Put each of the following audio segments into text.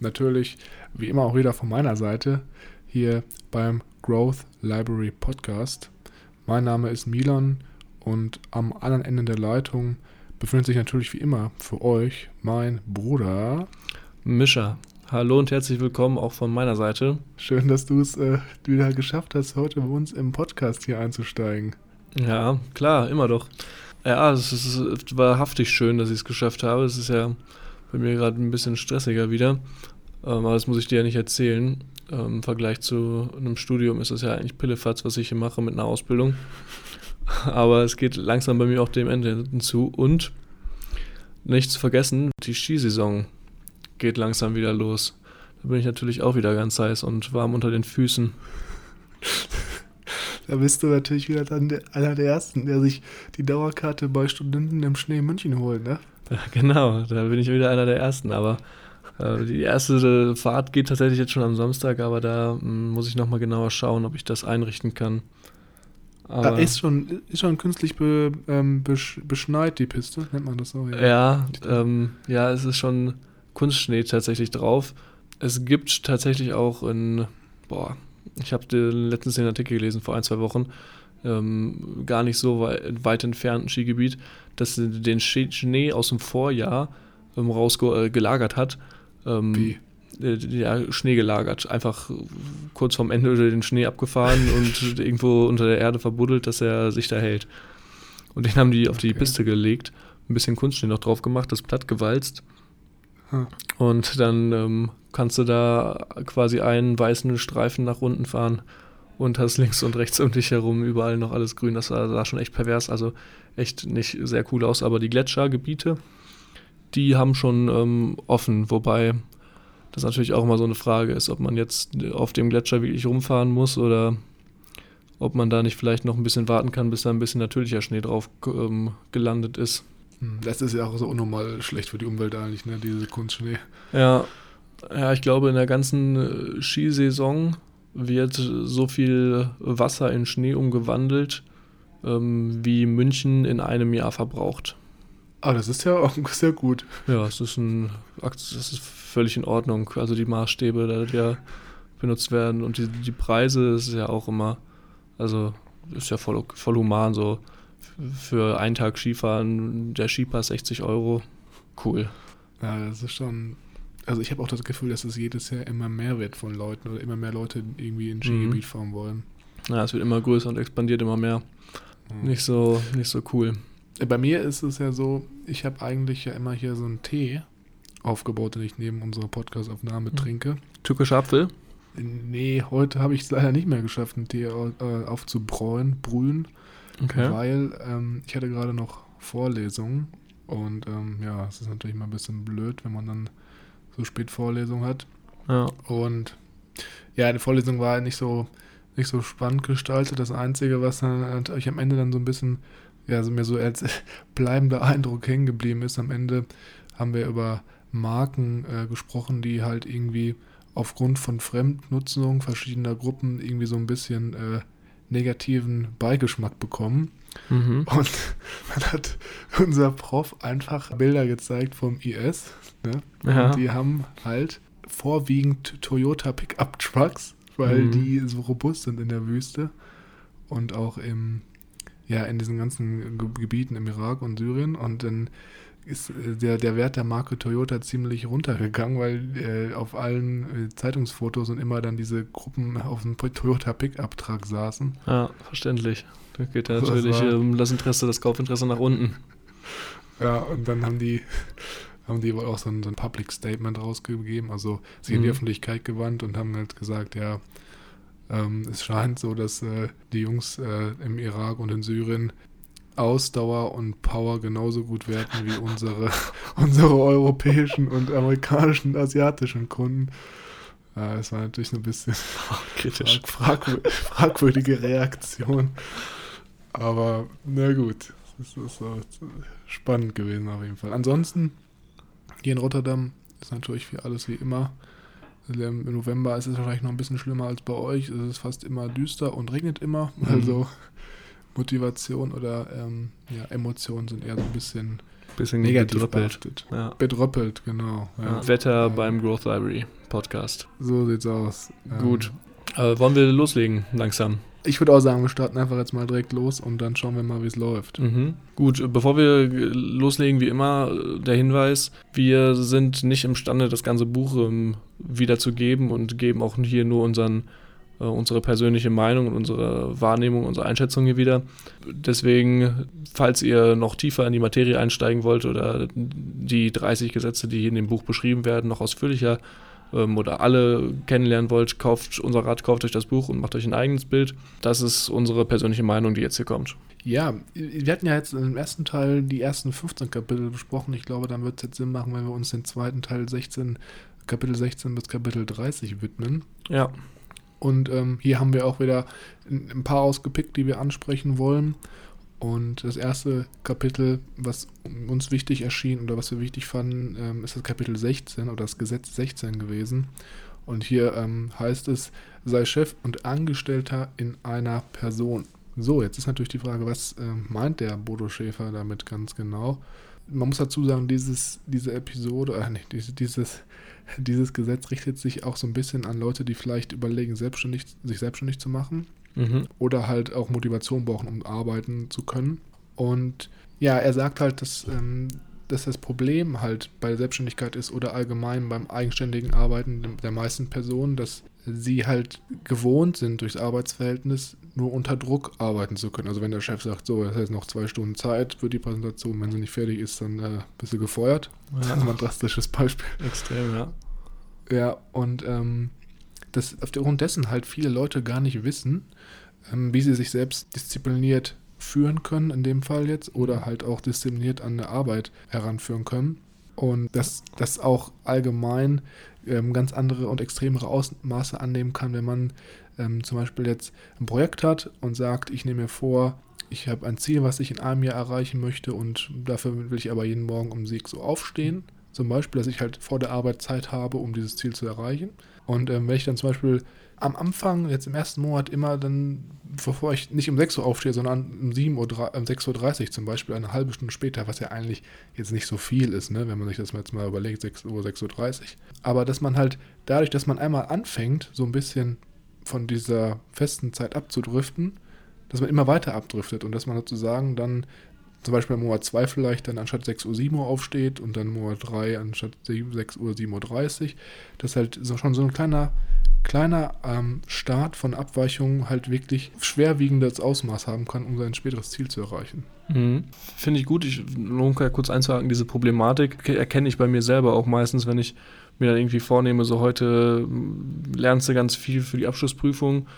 natürlich wie immer auch wieder von meiner Seite hier beim Growth Library Podcast. Mein Name ist Milan und am anderen Ende der Leitung befindet sich natürlich wie immer für euch mein Bruder Mischa. Hallo und herzlich willkommen auch von meiner Seite. Schön, dass du es äh, wieder geschafft hast, heute bei uns im Podcast hier einzusteigen. Ja, klar, immer doch. Ja, es, ist, es war haftig schön, dass ich es geschafft habe. Es ist ja bei mir gerade ein bisschen stressiger wieder. Ähm, aber das muss ich dir ja nicht erzählen. Ähm, Im Vergleich zu einem Studium ist das ja eigentlich Pillefatz, was ich hier mache mit einer Ausbildung. aber es geht langsam bei mir auch dem Ende hinzu. Und nicht zu vergessen, die Skisaison geht langsam wieder los. Da bin ich natürlich auch wieder ganz heiß und warm unter den Füßen. Da bist du natürlich wieder einer der Ersten, der sich die Dauerkarte bei Studenten im Schnee München holt, ne? Genau, da bin ich wieder einer der Ersten. Aber äh, die erste Fahrt geht tatsächlich jetzt schon am Samstag, aber da hm, muss ich nochmal genauer schauen, ob ich das einrichten kann. Aber da ist schon, ist schon künstlich be, ähm, besch, beschneit, die Piste, nennt man das so? Ja, ja, ähm, ja, es ist schon Kunstschnee tatsächlich drauf. Es gibt tatsächlich auch in, boah, ich habe letztens den Artikel gelesen vor ein, zwei Wochen, ähm, gar nicht so weit, weit entfernten Skigebiet, das den Schnee aus dem Vorjahr ähm, rausgelagert äh, hat. Ähm, Wie? Ja, Schnee gelagert. Einfach kurz vorm Ende den Schnee abgefahren und irgendwo unter der Erde verbuddelt, dass er sich da hält. Und den haben die auf die okay. Piste gelegt, ein bisschen Kunstschnee noch drauf gemacht, das platt gewalzt. Hm. Und dann ähm, kannst du da quasi einen weißen Streifen nach unten fahren und hast links und rechts um dich herum überall noch alles grün. Das sah, sah schon echt pervers, also echt nicht sehr cool aus. Aber die Gletschergebiete, die haben schon ähm, offen, wobei das natürlich auch immer so eine Frage ist, ob man jetzt auf dem Gletscher wirklich rumfahren muss oder ob man da nicht vielleicht noch ein bisschen warten kann, bis da ein bisschen natürlicher Schnee drauf ähm, gelandet ist. Hm, das ist ja auch so unnormal schlecht für die Umwelt eigentlich, ne, diese Kunstschnee. Ja, ja, ich glaube, in der ganzen äh, Skisaison wird so viel Wasser in Schnee umgewandelt, ähm, wie München in einem Jahr verbraucht. Ah, das ist ja auch sehr gut. Ja, es ist ein, das ist völlig in Ordnung. Also die Maßstäbe, die ja benutzt werden und die, die Preise ist ja auch immer, also ist ja voll, voll human so. Für einen Tag Skifahren, der Skipass 60 Euro, cool. Ja, das ist schon also ich habe auch das Gefühl, dass es jedes Jahr immer mehr wird von Leuten oder immer mehr Leute irgendwie in Skigebiet mhm. fahren wollen. Ja, es wird immer größer und expandiert immer mehr. Mhm. Nicht so, nicht so cool. Bei mir ist es ja so, ich habe eigentlich ja immer hier so einen Tee aufgebaut, den ich neben unserer Podcast-Aufnahme mhm. trinke. Türkischer Apfel? Nee, heute habe ich es leider nicht mehr geschafft, einen Tee äh, aufzubräuen, brühen. Okay. Weil ähm, ich hatte gerade noch Vorlesungen und ähm, ja, es ist natürlich mal ein bisschen blöd, wenn man dann so spät Vorlesung hat. Ja. Und ja, die Vorlesung war nicht so, nicht so spannend gestaltet. Das Einzige, was dann natürlich am Ende dann so ein bisschen, ja, so mir so als bleibender Eindruck hängen geblieben ist, am Ende haben wir über Marken äh, gesprochen, die halt irgendwie aufgrund von Fremdnutzung verschiedener Gruppen irgendwie so ein bisschen äh, negativen Beigeschmack bekommen. Mhm. Und dann hat unser Prof einfach Bilder gezeigt vom IS. Ne? Ja. Und die haben halt vorwiegend Toyota Pickup Trucks, weil mhm. die so robust sind in der Wüste und auch im, ja, in diesen ganzen Gebieten im Irak und Syrien. Und dann ist äh, der, der Wert der Marke Toyota ziemlich runtergegangen, weil äh, auf allen äh, Zeitungsfotos und immer dann diese Gruppen auf dem Toyota Pickup-Truck saßen. Ja, verständlich. Da geht ja natürlich ähm, das Interesse, das Kaufinteresse nach unten. Ja, und dann haben die, haben die wohl auch so ein, so ein Public Statement rausgegeben, also sich mhm. in die. Öffentlichkeit gewandt und haben halt gesagt, ja, ähm, es scheint so, dass äh, die Jungs äh, im Irak und in Syrien Ausdauer und Power genauso gut werten wie unsere, unsere europäischen und amerikanischen und asiatischen Kunden. Äh, es war natürlich ein bisschen Kritisch. frag, frag, fragwürdige Reaktion. Aber na gut, es ist so spannend gewesen auf jeden Fall. Ansonsten, hier in Rotterdam ist natürlich wie alles wie immer. Im November ist es wahrscheinlich noch ein bisschen schlimmer als bei euch. Es ist fast immer düster und regnet immer. Mhm. Also Motivation oder ähm, ja, Emotionen sind eher so ein bisschen Bisschen negativ behaftet. Ja. Bedröppelt, genau. Ja. Wetter beim Growth Library Podcast. So sieht's aus. Ähm, Gut. Äh, wollen wir loslegen, langsam? Ich würde auch sagen, wir starten einfach jetzt mal direkt los und dann schauen wir mal, wie es läuft. Mhm. Gut, bevor wir loslegen, wie immer, der Hinweis, wir sind nicht imstande, das ganze Buch ähm, wiederzugeben und geben auch hier nur unseren, unsere persönliche Meinung und unsere Wahrnehmung, unsere Einschätzung hier wieder. Deswegen, falls ihr noch tiefer in die Materie einsteigen wollt oder die 30 Gesetze, die hier in dem Buch beschrieben werden, noch ausführlicher ähm, oder alle kennenlernen wollt, kauft unser Rat, kauft euch das Buch und macht euch ein eigenes Bild. Das ist unsere persönliche Meinung, die jetzt hier kommt. Ja, wir hatten ja jetzt im ersten Teil die ersten 15 Kapitel besprochen. Ich glaube, dann wird es jetzt Sinn machen, wenn wir uns den zweiten Teil 16, Kapitel 16 bis Kapitel 30 widmen. Ja, Und ähm, hier haben wir auch wieder ein, paar ausgepickt, die wir ansprechen wollen. Und das erste Kapitel, was uns wichtig erschien oder was wir wichtig fanden, ähm, ist das Kapitel 16 oder das Gesetz 16 gewesen. Und hier ähm, heißt es, sei Chef und Angestellter in einer Person. So, jetzt ist natürlich die Frage, was ähm, meint der Bodo Schäfer damit ganz genau? Man muss dazu sagen, dieses, diese Episode, äh, diese, dieses, dieses Gesetz richtet sich auch so ein bisschen an Leute, die vielleicht überlegen, selbstständig, sich selbstständig zu machen mhm. oder halt auch Motivation brauchen, um arbeiten zu können. Und ja, er sagt halt, dass, ähm, dass das Problem halt bei der Selbstständigkeit ist oder allgemein beim eigenständigen Arbeiten der meisten Personen, dass sie halt gewohnt sind, durchs Arbeitsverhältnis nur unter Druck arbeiten zu können. Also wenn der Chef sagt, so, es ist noch zwei Stunden Zeit für die Präsentation, wenn sie nicht fertig ist, dann äh, bist du gefeuert. Das ist mal ein drastisches Beispiel. extrem, ja. Ja, und ähm, dass aufgrund dessen halt viele Leute gar nicht wissen, ähm, wie sie sich selbst diszipliniert führen können, in dem Fall jetzt, oder halt auch diszipliniert an eine Arbeit heranführen können. Und dass das auch allgemein ähm, ganz andere und extremere Ausmaße annehmen kann, wenn man ähm, zum Beispiel jetzt ein Projekt hat und sagt, ich nehme mir vor, ich habe ein Ziel, was ich in einem Jahr erreichen möchte und dafür will ich aber jeden Morgen um 6 Uhr aufstehen. Zum Beispiel, dass ich halt vor der Arbeit Zeit habe, um dieses Ziel zu erreichen. Und ähm, wenn ich dann zum Beispiel am Anfang, jetzt im ersten Monat, immer dann, bevor ich nicht um 6 Uhr aufstehe, sondern um 7 Uhr, um 6.30 Uhr zum Beispiel, eine halbe Stunde später, was ja eigentlich jetzt nicht so viel ist, ne, wenn man sich das jetzt mal überlegt, 6 Uhr, 6.30 Uhr. Aber dass man halt dadurch, dass man einmal anfängt, so ein bisschen von dieser festen Zeit abzudriften, dass man immer weiter abdriftet und dass man sozusagen dann zum Beispiel im Monat 2 vielleicht dann anstatt 6 Uhr 7 Uhr aufsteht und dann Monat 3 anstatt 6 Uhr 7.30 Uhr, dass halt so schon so ein kleiner, kleiner ähm, Start von Abweichungen halt wirklich schwerwiegendes Ausmaß haben kann, um sein späteres Ziel zu erreichen. Mhm. Finde ich gut. Ich lohnt ja kurz einzuhaken, diese Problematik ke- erkenne ich bei mir selber auch meistens, wenn ich mir dann irgendwie vornehme, so heute mm, lernst du ganz viel für die Abschlussprüfung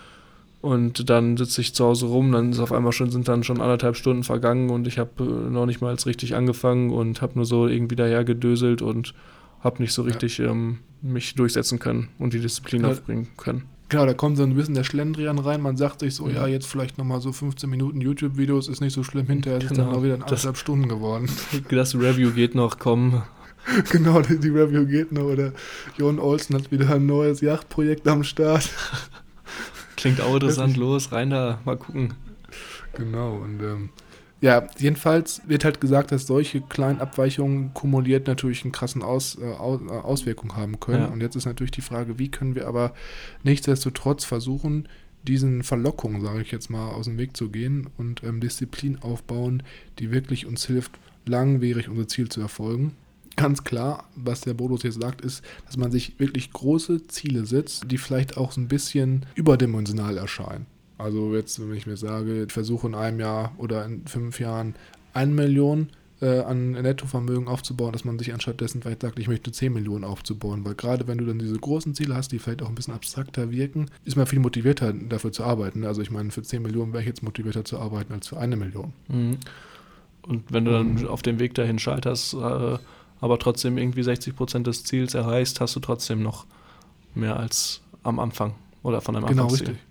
und dann sitze ich zu Hause rum, dann ist auf einmal schon, sind dann schon anderthalb Stunden vergangen und ich habe äh, noch nicht mal richtig angefangen und habe nur so irgendwie daher gedöselt und habe nicht so Ja. richtig ähm, mich durchsetzen können und die Disziplin Ja. aufbringen können. Genau, da kommt so ein bisschen der Schlendrian rein. Man sagt sich so, Mhm. ja, jetzt vielleicht nochmal so 15 Minuten YouTube-Videos, ist nicht so schlimm. Hinterher ist es Genau, dann auch wieder das- anderthalb Stunden geworden. Das Review geht noch, komm. genau, die, die Review geht noch. Oder Jon Olsen hat wieder ein neues Yachtprojekt am Start. Klingt auch interessant, los, rein da, mal gucken. Genau, und ähm, ja, jedenfalls wird halt gesagt, dass solche kleinen Abweichungen kumuliert natürlich einen krassen Aus, äh, äh, Auswirkungen haben können. Ja. Und jetzt ist natürlich die Frage, wie können wir aber nichtsdestotrotz versuchen, diesen Verlockungen, sage ich jetzt mal, aus dem Weg zu gehen und ähm, Disziplin aufbauen, die wirklich uns hilft, langwierig unser Ziel zu erfolgen. Ganz klar, was der Bodus jetzt sagt, ist, dass man sich wirklich große Ziele setzt, die vielleicht auch so ein bisschen überdimensional erscheinen. Also jetzt, wenn ich mir sage, ich versuche in einem Jahr oder in fünf Jahren eine Million äh, an Nettovermögen aufzubauen, dass man sich anstattdessen vielleicht sagt, ich möchte 10 Millionen aufzubauen. Weil gerade wenn du dann diese großen Ziele hast, die vielleicht auch ein bisschen abstrakter wirken, ist man viel motivierter dafür zu arbeiten. Also ich meine, für 10 Millionen wäre ich jetzt motivierter zu arbeiten als für eine Million. Mhm. Und wenn du dann Mhm. auf dem Weg dahin scheiterst, äh, aber trotzdem irgendwie 60 Prozent des Ziels erreichst, hast du trotzdem noch mehr als am Anfang oder von einem Genau, Anfangsziel. richtig.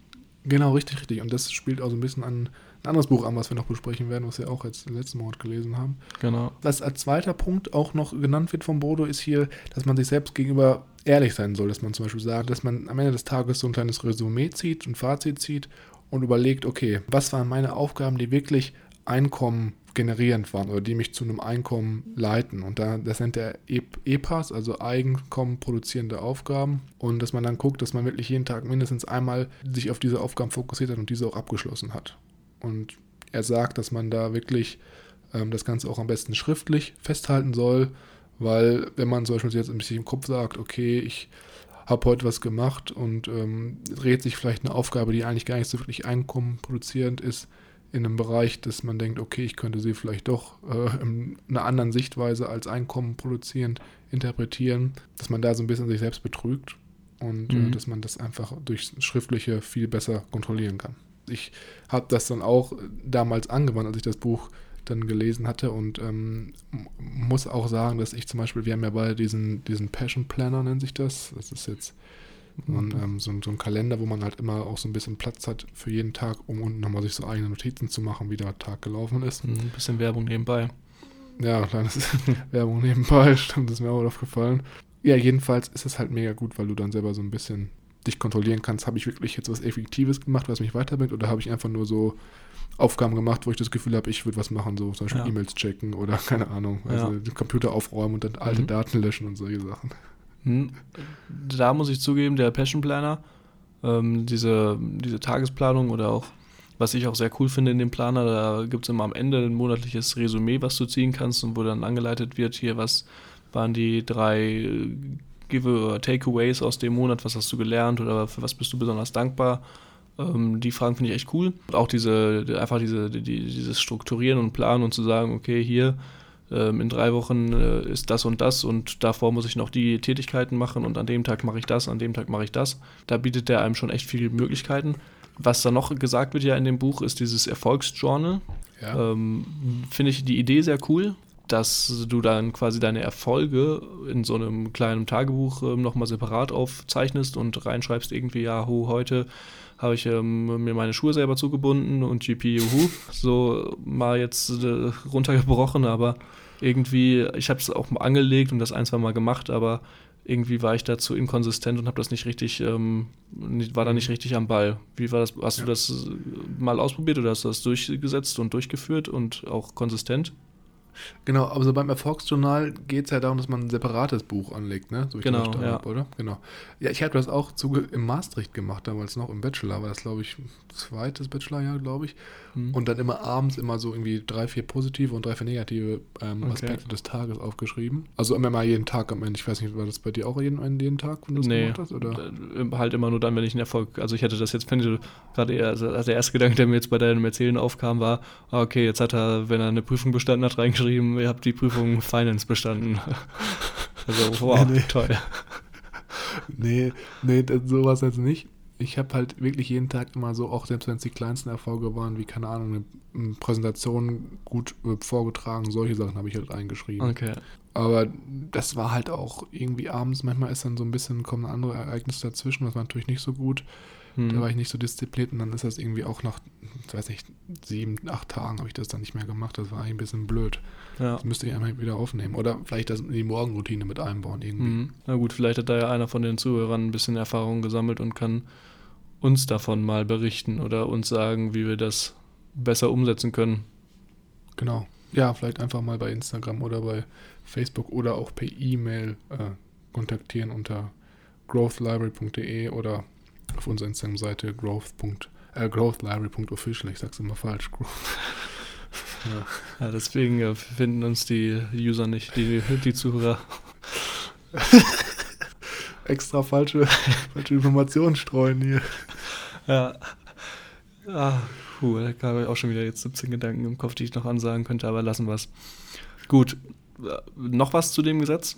Genau, richtig, richtig. Und das spielt auch so ein bisschen an ein anderes Buch an, was wir noch besprechen werden, was wir auch jetzt letzten Monat gelesen haben. Genau. Was als zweiter Punkt auch noch genannt wird von Bodo, ist hier, dass man sich selbst gegenüber ehrlich sein soll. Dass man zum Beispiel sagt, dass man am Ende des Tages so ein kleines Resümee zieht, ein Fazit zieht und überlegt, okay, was waren meine Aufgaben, die wirklich Einkommen generierend waren oder die mich zu einem Einkommen leiten. Und da, das nennt er EPAS, also Einkommen produzierende Aufgaben. Und dass man dann guckt, dass man wirklich jeden Tag mindestens einmal sich auf diese Aufgaben fokussiert hat und diese auch abgeschlossen hat. Und er sagt, dass man da wirklich ähm, das Ganze auch am besten schriftlich festhalten soll, weil wenn man zum Beispiel jetzt ein bisschen im Kopf sagt, okay, ich habe heute was gemacht und ähm, dreht sich vielleicht eine Aufgabe, die eigentlich gar nicht so wirklich einkommenproduzierend ist, in einem Bereich, dass man denkt, okay, ich könnte sie vielleicht doch äh, in einer anderen Sichtweise als Einkommen produzierend interpretieren, dass man da so ein bisschen sich selbst betrügt und Mhm. äh, dass man das einfach durch Schriftliche viel besser kontrollieren kann. Ich habe das dann auch damals angewandt, als ich das Buch dann gelesen hatte und ähm, muss auch sagen, dass ich zum Beispiel, wir haben ja beide diesen, diesen Passion Planner, nennt sich das. Das ist jetzt so ein, ähm, so, so ein Kalender, wo man halt immer auch so ein bisschen Platz hat für jeden Tag, um unten nochmal sich so eigene Notizen zu machen, wie der Tag gelaufen ist. Ein bisschen Werbung nebenbei. Ja, kleines Werbung nebenbei, stimmt, das ist mir auch aufgefallen. Ja, jedenfalls ist es halt mega gut, weil du dann selber so ein bisschen dich kontrollieren kannst. Habe ich wirklich jetzt was Effektives gemacht, was mich weiterbringt, oder habe ich einfach nur so Aufgaben gemacht, wo ich das Gefühl habe, ich würde was machen, so zum Beispiel Ja. E-Mails checken oder keine Ahnung, also Ja. den Computer aufräumen und dann alte Mhm. Daten löschen und solche Sachen. Hm. Da muss ich zugeben, der Passion Planner, ähm, diese, diese Tagesplanung oder auch, was ich auch sehr cool finde in dem Planer, da gibt es immer am Ende ein monatliches Resümee, was du ziehen kannst und wo dann angeleitet wird, hier, was waren die drei Give Takeaways aus dem Monat, was hast du gelernt oder für was bist du besonders dankbar. Ähm, die Fragen finde ich echt cool. Und auch diese, einfach diese, die, dieses Strukturieren und Planen und zu sagen, okay, hier in drei Wochen äh, ist das und das und davor muss ich noch die Tätigkeiten machen und an dem Tag mache ich das, an dem Tag mache ich das. Da bietet der einem schon echt viele Möglichkeiten. Was da noch gesagt wird ja in dem Buch, ist dieses Erfolgsjournal. Ja, Ähm, Finde ich die Idee sehr cool, dass du dann quasi deine Erfolge in so einem kleinen Tagebuch ähm, nochmal separat aufzeichnest und reinschreibst irgendwie, ja, hu, heute habe ich ähm, mir meine Schuhe selber zugebunden und GP, juhu, so mal jetzt äh, runtergebrochen, aber irgendwie, ich habe es auch mal angelegt und das ein, zwei Mal gemacht, aber irgendwie war ich dazu inkonsistent und habe das nicht richtig, ähm, war da nicht richtig am Ball. Wie war das? Hast Ja. du das äh, mal ausprobiert oder hast du das durchgesetzt und durchgeführt und auch konsistent? Genau, also beim Erfolgsjournal geht es ja darum, dass man ein separates Buch anlegt, ne? So ich Genau, ja. hab, oder? Genau. Ja, ich habe das auch zuge im Maastricht gemacht, damals noch im Bachelor, war das, glaube ich, zweites Bachelorjahr, glaube ich. Hm. Und dann immer abends immer so irgendwie drei, vier positive und drei, vier negative ähm, Okay. Aspekte des Tages aufgeschrieben. Also immer mal jeden Tag am Ende. Ich weiß nicht, war das bei dir auch jeden, jeden Tag, wenn du das Nee, gemacht hast? Oder? äh, halt immer nur dann, wenn ich einen Erfolg, also ich hätte das jetzt, wenn du gerade eher, also der erste Gedanke, der mir jetzt bei deinem Erzählen aufkam, war, ah, okay, jetzt hat er, wenn er eine Prüfung bestanden hat, reingeschrieben, ihr habt die Prüfung Finance bestanden. also, wow, Nee, nee. toll. Nee, nee, sowas jetzt nicht. Ich habe halt wirklich jeden Tag immer so, auch selbst wenn es die kleinsten Erfolge waren, wie, keine Ahnung, eine, Präsentation gut äh, vorgetragen, solche Sachen habe ich halt eingeschrieben. Okay. Aber das war halt auch irgendwie abends, manchmal ist dann so ein bisschen, kommen andere Ereignisse dazwischen, das war natürlich nicht so gut. Hm. Da war ich nicht so diszipliniert und dann ist das irgendwie auch nach, ich weiß nicht, sieben, acht Tagen habe ich das dann nicht mehr gemacht. Das war eigentlich ein bisschen blöd. ja. Das müsste ich einmal wieder aufnehmen. Oder vielleicht das in die Morgenroutine mit einbauen irgendwie. Mhm. Na gut, vielleicht hat da ja einer von den Zuhörern ein bisschen Erfahrung gesammelt und kann uns davon mal berichten oder uns sagen, wie wir das besser umsetzen können. Genau. Ja, vielleicht einfach mal bei Instagram oder bei Facebook oder auch per E-Mail äh, kontaktieren unter growthlibrary.de oder auf unserer Instagram-Seite growth. Äh, growthlibrary.official. Ich sag's immer falsch. Ja. Ja, deswegen äh, finden uns die User nicht, die, die Zuhörer. Extra falsche, falsche Informationen streuen hier. Ja. Ah, puh, da habe ich auch schon wieder jetzt 17 Gedanken im Kopf, die ich noch ansagen könnte, aber lassen wir es. Gut. Äh, Noch was zu dem Gesetz?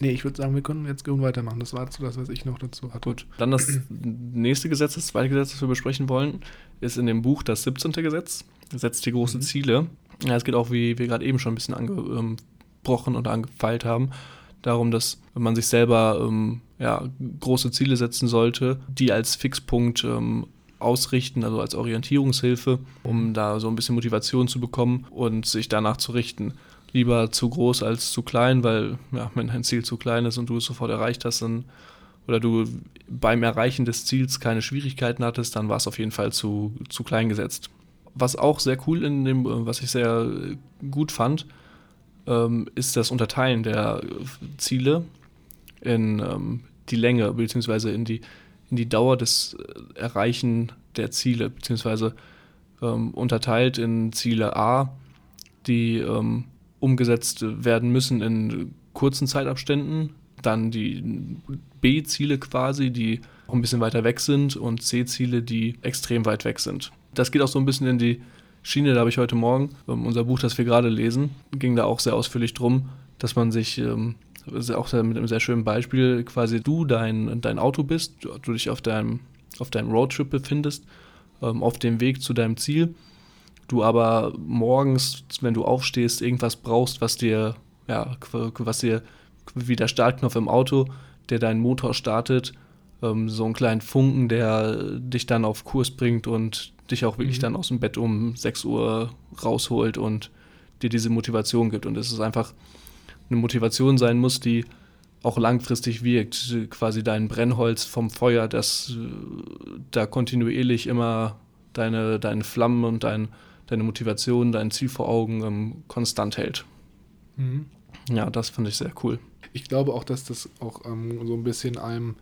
Nee, ich würde sagen, wir können jetzt gut weitermachen. Das war so das, was ich noch dazu hatte. Gut. Dann das nächste Gesetz, das zweite Gesetz, das wir besprechen wollen, ist in dem Buch das 17. Gesetz. Gesetz die großen Mhm. Ziele. Ja, es geht auch, wie wir gerade eben schon ein bisschen angebrochen oder angefeilt haben, darum, dass man sich selber ähm, ja, große Ziele setzen sollte, die als Fixpunkt ähm, ausrichten, also als Orientierungshilfe, um da so ein bisschen Motivation zu bekommen und sich danach zu richten. Lieber zu groß als zu klein, weil ja, wenn dein Ziel zu klein ist und du es sofort erreicht hast, dann oder du beim Erreichen des Ziels keine Schwierigkeiten hattest, dann war es auf jeden Fall zu, zu klein gesetzt. Was auch sehr cool in dem, was ich sehr gut fand, ähm, ist das Unterteilen der Ziele in ähm, die Länge bzw. in die, in die Dauer des Erreichen der Ziele, beziehungsweise ähm, unterteilt in Ziele A, die ähm, umgesetzt werden müssen in kurzen Zeitabständen, dann die B-Ziele quasi, die auch ein bisschen weiter weg sind und C-Ziele, die extrem weit weg sind. Das geht auch so ein bisschen in die Schiene, da habe ich heute Morgen, ähm, unser Buch, das wir gerade lesen, ging da auch sehr ausführlich drum, dass man sich ähm, auch mit einem sehr schönen Beispiel, quasi du dein, dein Auto bist, du, dich auf deinem, auf deinem Roadtrip befindest, ähm, auf dem Weg zu deinem Ziel, du aber morgens, wenn du aufstehst, irgendwas brauchst, was dir, ja, was dir wie der Startknopf im Auto, der deinen Motor startet, ähm, so einen kleinen Funken, der dich dann auf Kurs bringt und dich auch wirklich mhm. dann aus dem Bett um 6 Uhr rausholt und dir diese Motivation gibt. Und es ist einfach eine Motivation sein muss, die auch langfristig wirkt. Quasi dein Brennholz vom Feuer, das äh, da kontinuierlich immer deine, deine Flammen und dein, deine Motivation, dein Ziel vor Augen ähm, konstant hält. Mhm. Ja, das fand ich sehr cool. Ich glaube auch, dass das auch ähm, so ein bisschen einem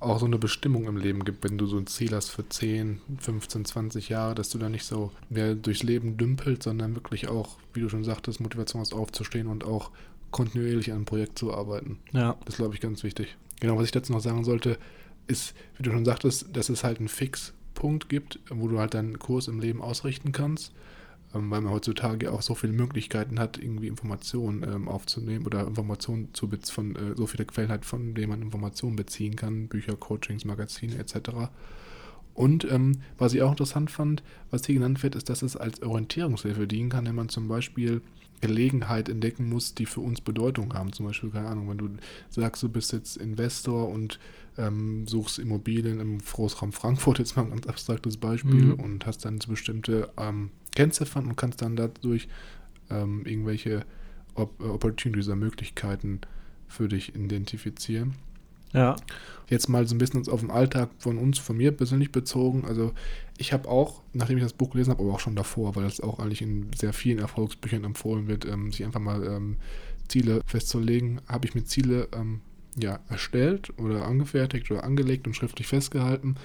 auch so eine Bestimmung im Leben gibt, wenn du so ein Ziel hast für 10, 15, 20 Jahre, dass du da nicht so mehr durchs Leben dümpelst, sondern wirklich auch, wie du schon sagtest, Motivation hast aufzustehen und auch kontinuierlich an einem Projekt zu arbeiten. Ja. Das glaube ich ganz wichtig. Genau, was ich dazu noch sagen sollte, ist, wie du schon sagtest, dass es halt einen Fixpunkt gibt, wo du halt deinen Kurs im Leben ausrichten kannst. Ähm, weil man heutzutage auch so viele Möglichkeiten hat, irgendwie Informationen ähm, aufzunehmen oder Informationen zu von äh, so viele Quellen hat, von denen man Informationen beziehen kann, Bücher, Coachings, Magazine etc. Und ähm, was ich auch interessant fand, was hier genannt wird, ist, dass es als Orientierungshilfe dienen kann, wenn man zum Beispiel Gelegenheit entdecken muss, die für uns Bedeutung haben. Zum Beispiel, keine Ahnung, wenn du sagst, du bist jetzt Investor und ähm, suchst Immobilien im Großraum Frankfurt, jetzt mal ein ganz abstraktes Beispiel, mhm. und hast dann bestimmte ähm, Kennziffern und kannst dann dadurch ähm, irgendwelche Op Opportunities oder Möglichkeiten für dich identifizieren. Ja. Jetzt mal so ein bisschen auf den Alltag von uns, von mir persönlich bezogen. Also ich habe auch, nachdem ich das Buch gelesen habe, aber auch schon davor, weil das auch eigentlich in sehr vielen Erfolgsbüchern empfohlen wird, ähm, sich einfach mal ähm, Ziele festzulegen, habe ich mir Ziele ähm, ja, erstellt oder angefertigt oder angelegt und schriftlich festgehalten.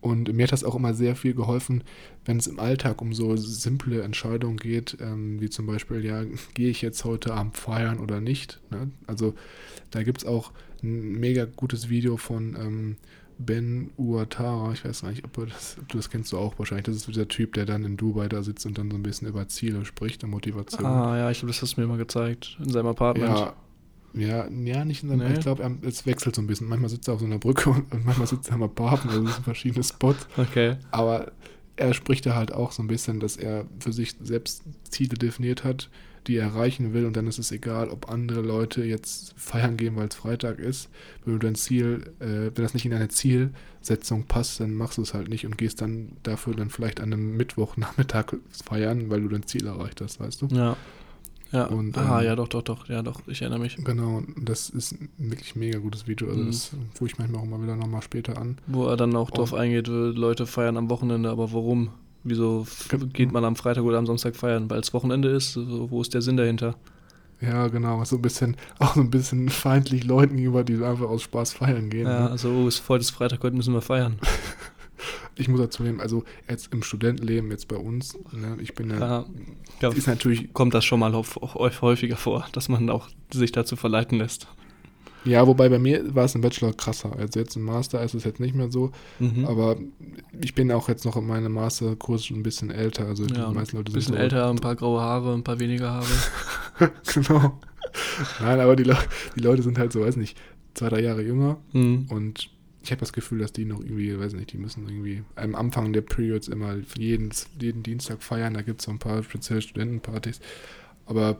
Und mir hat das auch immer sehr viel geholfen, wenn es im Alltag um so simple Entscheidungen geht, ähm, wie zum Beispiel, ja, gehe ich jetzt heute Abend feiern oder nicht. Ne? Also da gibt es auch ein mega gutes Video von ähm, Ben Uatara, ich weiß nicht, ob, das, ob, du das kennst du auch wahrscheinlich. Das ist dieser Typ, der dann in Dubai da sitzt und dann so ein bisschen über Ziele spricht und Motivation. Ah, ja, ich glaube, das hast du mir mal gezeigt, in seinem Apartment. Ja, ja, ja, nicht in seinem, nee. ich glaube, es wechselt so ein bisschen. Manchmal sitzt er auf so einer Brücke und, und manchmal sitzt er am Apartment, also es sind verschiedene Spots. Okay. Aber er spricht da halt auch so ein bisschen, dass er für sich selbst Ziele definiert hat, die er erreichen will und dann ist es egal, ob andere Leute jetzt feiern gehen, weil es Freitag ist. Wenn du dein Ziel, äh, wenn das nicht in deine Zielsetzung passt, dann machst du es halt nicht und gehst dann dafür dann vielleicht an einem Mittwochnachmittag feiern, weil du dein Ziel erreicht hast, weißt du? Ja. Ja. Und, ah, ähm, ja, doch, doch, doch, ja, doch, ich erinnere mich. Genau, das ist ein wirklich mega gutes Video. Also, mhm. das gucke ich manchmal auch mal wieder nochmal später an. Wo er dann auch und, drauf eingeht, Leute feiern am Wochenende, aber warum? Wieso geht man am Freitag oder am Samstag feiern? Weil es Wochenende ist? Wo ist der Sinn dahinter? Ja, genau. So ein bisschen, auch so ein bisschen feindlich Leuten gegenüber, die einfach aus Spaß feiern gehen. Ja, ne? also oh, ist heute ist Freitag, heute müssen wir feiern. ich muss dazu nehmen, also jetzt im Studentenleben, jetzt bei uns, ne, ich bin ja, ja ist natürlich. Kommt das schon mal häufiger vor, dass man auch sich dazu verleiten lässt. Ja, wobei bei mir war es im Bachelor krasser. Also jetzt im Master ist es jetzt nicht mehr so. Mhm. Aber ich bin auch jetzt noch in meinem Masterkurs schon ein bisschen älter. Also ja, die meisten Leute sind. Ein bisschen so älter, ein paar graue Haare, ein paar weniger Haare. genau. Nein, aber die, Le die Leute sind halt so, weiß nicht, zwei, drei Jahre jünger. Mhm. Und ich habe das Gefühl, dass die noch irgendwie, weiß nicht, die müssen irgendwie am Anfang der Periods immer jeden, jeden Dienstag feiern. Da gibt es so ein paar spezielle Studentenpartys. Aber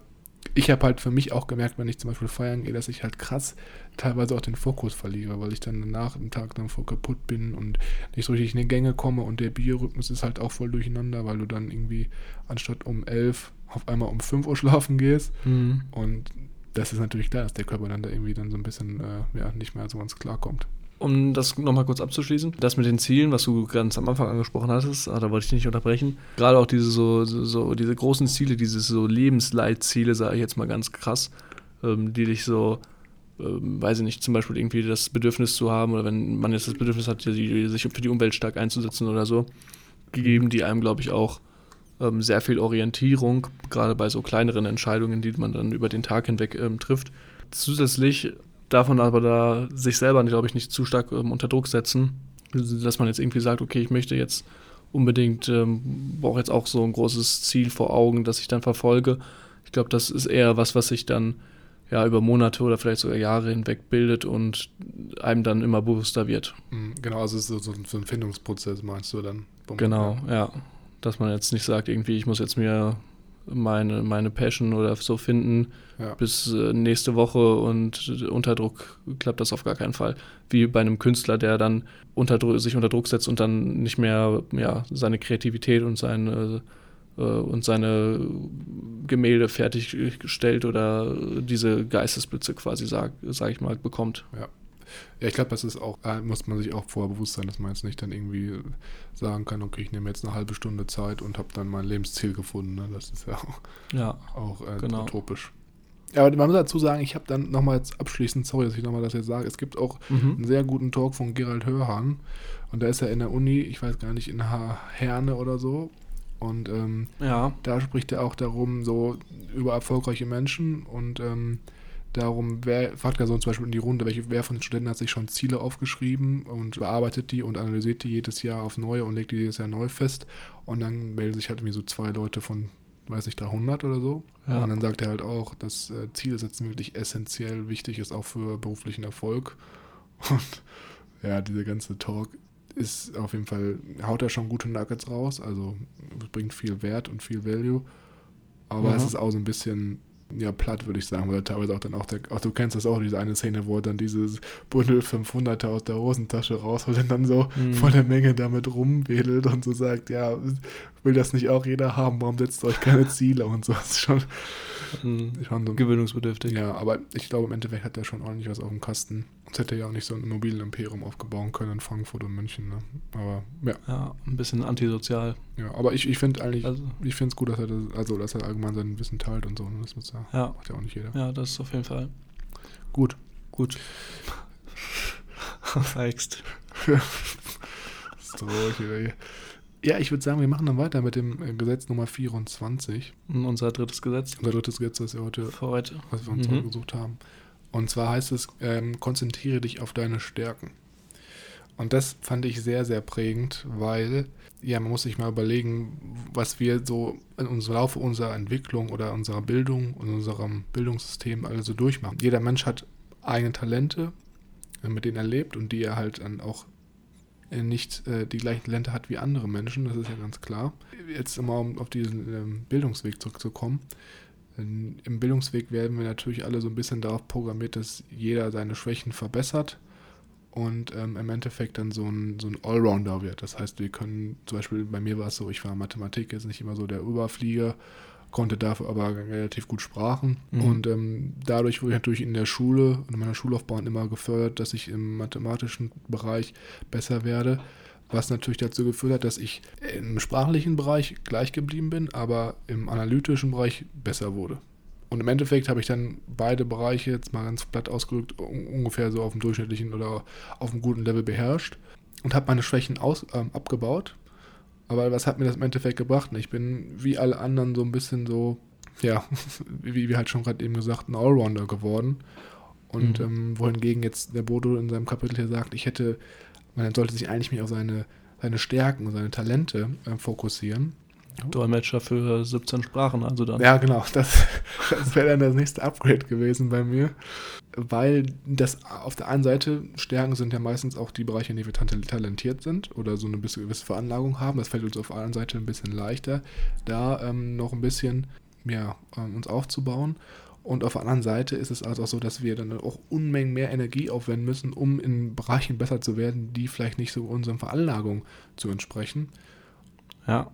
ich habe halt für mich auch gemerkt, wenn ich zum Beispiel feiern gehe, dass ich halt krass teilweise auch den Fokus verliere, weil ich dann danach im Tag dann voll kaputt bin und nicht so richtig in die Gänge komme und der Biorhythmus ist halt auch voll durcheinander, weil du dann irgendwie anstatt um elf auf einmal um fünf Uhr schlafen gehst mhm. und das ist natürlich klar, dass der Körper dann da irgendwie dann so ein bisschen äh, ja, nicht mehr so ganz klar kommt. Um das nochmal kurz abzuschließen, das mit den Zielen, was du ganz am Anfang angesprochen hattest, ah, da wollte ich dich nicht unterbrechen. Gerade auch diese so, so diese großen Ziele, diese so Lebensleitziele, sage ich jetzt mal ganz krass, ähm, die dich so, ähm, weiß ich nicht, zum Beispiel irgendwie das Bedürfnis zu haben oder wenn man jetzt das Bedürfnis hat, sich für die Umwelt stark einzusetzen oder so, gegeben, die einem, glaube ich, auch ähm, sehr viel Orientierung, gerade bei so kleineren Entscheidungen, die man dann über den Tag hinweg ähm, trifft. Zusätzlich davon aber da sich selber, glaube ich, nicht zu stark ähm, unter Druck setzen, dass man jetzt irgendwie sagt, okay, ich möchte jetzt unbedingt, ähm, brauche jetzt auch so ein großes Ziel vor Augen, das ich dann verfolge. Ich glaube, das ist eher was, was sich dann ja über Monate oder vielleicht sogar Jahre hinweg bildet und einem dann immer bewusster wird. Mhm, genau, also es ist so, so ein Findungsprozess, meinst du dann? Genau, ja. Dass man jetzt nicht sagt, irgendwie, ich muss jetzt mir meine, meine Passion oder so finden ja. bis äh, nächste Woche und unter Druck klappt das auf gar keinen Fall. Wie bei einem Künstler, der dann unter, sich unter Druck setzt und dann nicht mehr ja, seine Kreativität und seine, äh, und seine Gemälde fertigstellt oder diese Geistesblitze quasi, sag, sag ich mal, bekommt. Ja. Ja, ich glaube, das ist auch, äh, muss man sich auch vorher bewusst sein, dass man jetzt nicht dann irgendwie sagen kann, okay, ich nehme jetzt eine halbe Stunde Zeit und habe dann mein Lebensziel gefunden. Ne? Das ist ja auch, ja, auch äh, genau. utopisch. Ja, aber man muss dazu sagen, ich habe dann nochmal jetzt abschließend, sorry, dass ich nochmal das jetzt sage, es gibt auch mhm. einen sehr guten Talk von Gerald Hörhan und da ist er in der Uni, ich weiß gar nicht, in Herne oder so und ähm, ja. da spricht er auch darum, so über erfolgreiche Menschen und ähm, darum, wer, fragt er so zum Beispiel in die Runde, welche, wer von den Studenten hat sich schon Ziele aufgeschrieben und bearbeitet die und analysiert die jedes Jahr auf neue und legt die jedes Jahr neu fest. Und dann melden sich halt irgendwie so zwei Leute von, weiß ich, 300 oder so. Ja. Und dann sagt er halt auch, dass äh, Ziele setzen wirklich essentiell wichtig ist, auch für beruflichen Erfolg. Und ja, dieser ganze Talk ist auf jeden Fall, haut er schon gute Nuggets raus, also bringt viel Wert und viel Value. Aber mhm. es ist auch so ein bisschen ja, platt, würde ich sagen, weil teilweise auch dann auch, der, auch du kennst das auch, diese eine Szene, wo er dann dieses Bundel 500er aus der Hosentasche rausholt und dann so mhm. vor der Menge damit rumwedelt und so sagt, ja, will das nicht auch jeder haben, warum setzt euch keine Ziele und so. Das ist schon, mhm. schon so, gewöhnungsbedürftig. Ja, aber ich glaube, im Endeffekt hat er schon ordentlich was auf dem Kasten. Sonst hätte er ja auch nicht so ein Immobilienimperium aufgebaut können in Frankfurt und München. Ne? Aber ja. Ja, ein bisschen antisozial. Ja, aber ich, ich finde eigentlich, also, ich finde es gut, dass er das, also dass er allgemein sein Wissen teilt und so. Ne? Das ja, ja. macht ja auch nicht jeder. Ja, das ist auf jeden Fall. Gut. Gut. Feigst. ist traurig, hier. Ja, ich würde sagen, wir machen dann weiter mit dem äh, Gesetz Nummer 24. Unser drittes Gesetz. Unser drittes Gesetz, das wir heute, Für heute. was wir uns mhm. gesucht haben. Und zwar heißt es, ähm, konzentriere dich auf deine Stärken. Und das fand ich sehr, sehr prägend, weil, ja, man muss sich mal überlegen, was wir so in unserem Laufe unserer Entwicklung oder unserer Bildung und unserem Bildungssystem also durchmachen. Jeder Mensch hat eigene Talente, äh, mit denen er lebt und die er halt dann auch nicht äh, die gleichen Talente hat wie andere Menschen, das ist ja ganz klar. Jetzt immer um auf diesen ähm, Bildungsweg zurückzukommen. Im Bildungsweg werden wir natürlich alle so ein bisschen darauf programmiert, dass jeder seine Schwächen verbessert und ähm, im Endeffekt dann so ein, so ein Allrounder wird. Das heißt, wir können, zum Beispiel bei mir war es so, ich war Mathematik jetzt nicht immer so der Überflieger, konnte dafür aber relativ gut Sprachen. Mhm. Und ähm, dadurch wurde ich natürlich in der Schule und in meiner Schullaufbahn immer gefördert, dass ich im mathematischen Bereich besser werde. Was natürlich dazu geführt hat, dass ich im sprachlichen Bereich gleich geblieben bin, aber im analytischen Bereich besser wurde. Und im Endeffekt habe ich dann beide Bereiche, jetzt mal ganz platt ausgedrückt, ungefähr so auf dem durchschnittlichen oder auf einem guten Level beherrscht und habe meine Schwächen aus, ähm, abgebaut aber was hat mir das im Endeffekt gebracht? Ich bin wie alle anderen so ein bisschen so, ja, wie wir halt schon gerade eben gesagt, ein Allrounder geworden. Und mhm. ähm, wohingegen jetzt der Bodo in seinem Kapitel hier sagt, ich hätte, man sollte sich eigentlich mehr auf seine, seine Stärken und seine Talente äh, fokussieren. Dolmetscher für 17 Sprachen, also dann. Ja, genau. Das, das wäre dann das nächste Upgrade gewesen bei mir. Weil das auf der einen Seite, Stärken sind ja meistens auch die Bereiche, in denen wir talentiert sind oder so eine gewisse Veranlagung haben. Das fällt uns auf der anderen Seite ein bisschen leichter, da ähm, noch ein bisschen ja, ähm, uns aufzubauen. Und auf der anderen Seite ist es also auch so, dass wir dann auch Unmengen mehr Energie aufwenden müssen, um in Bereichen besser zu werden, die vielleicht nicht so unseren Veranlagungen zu entsprechen. Ja.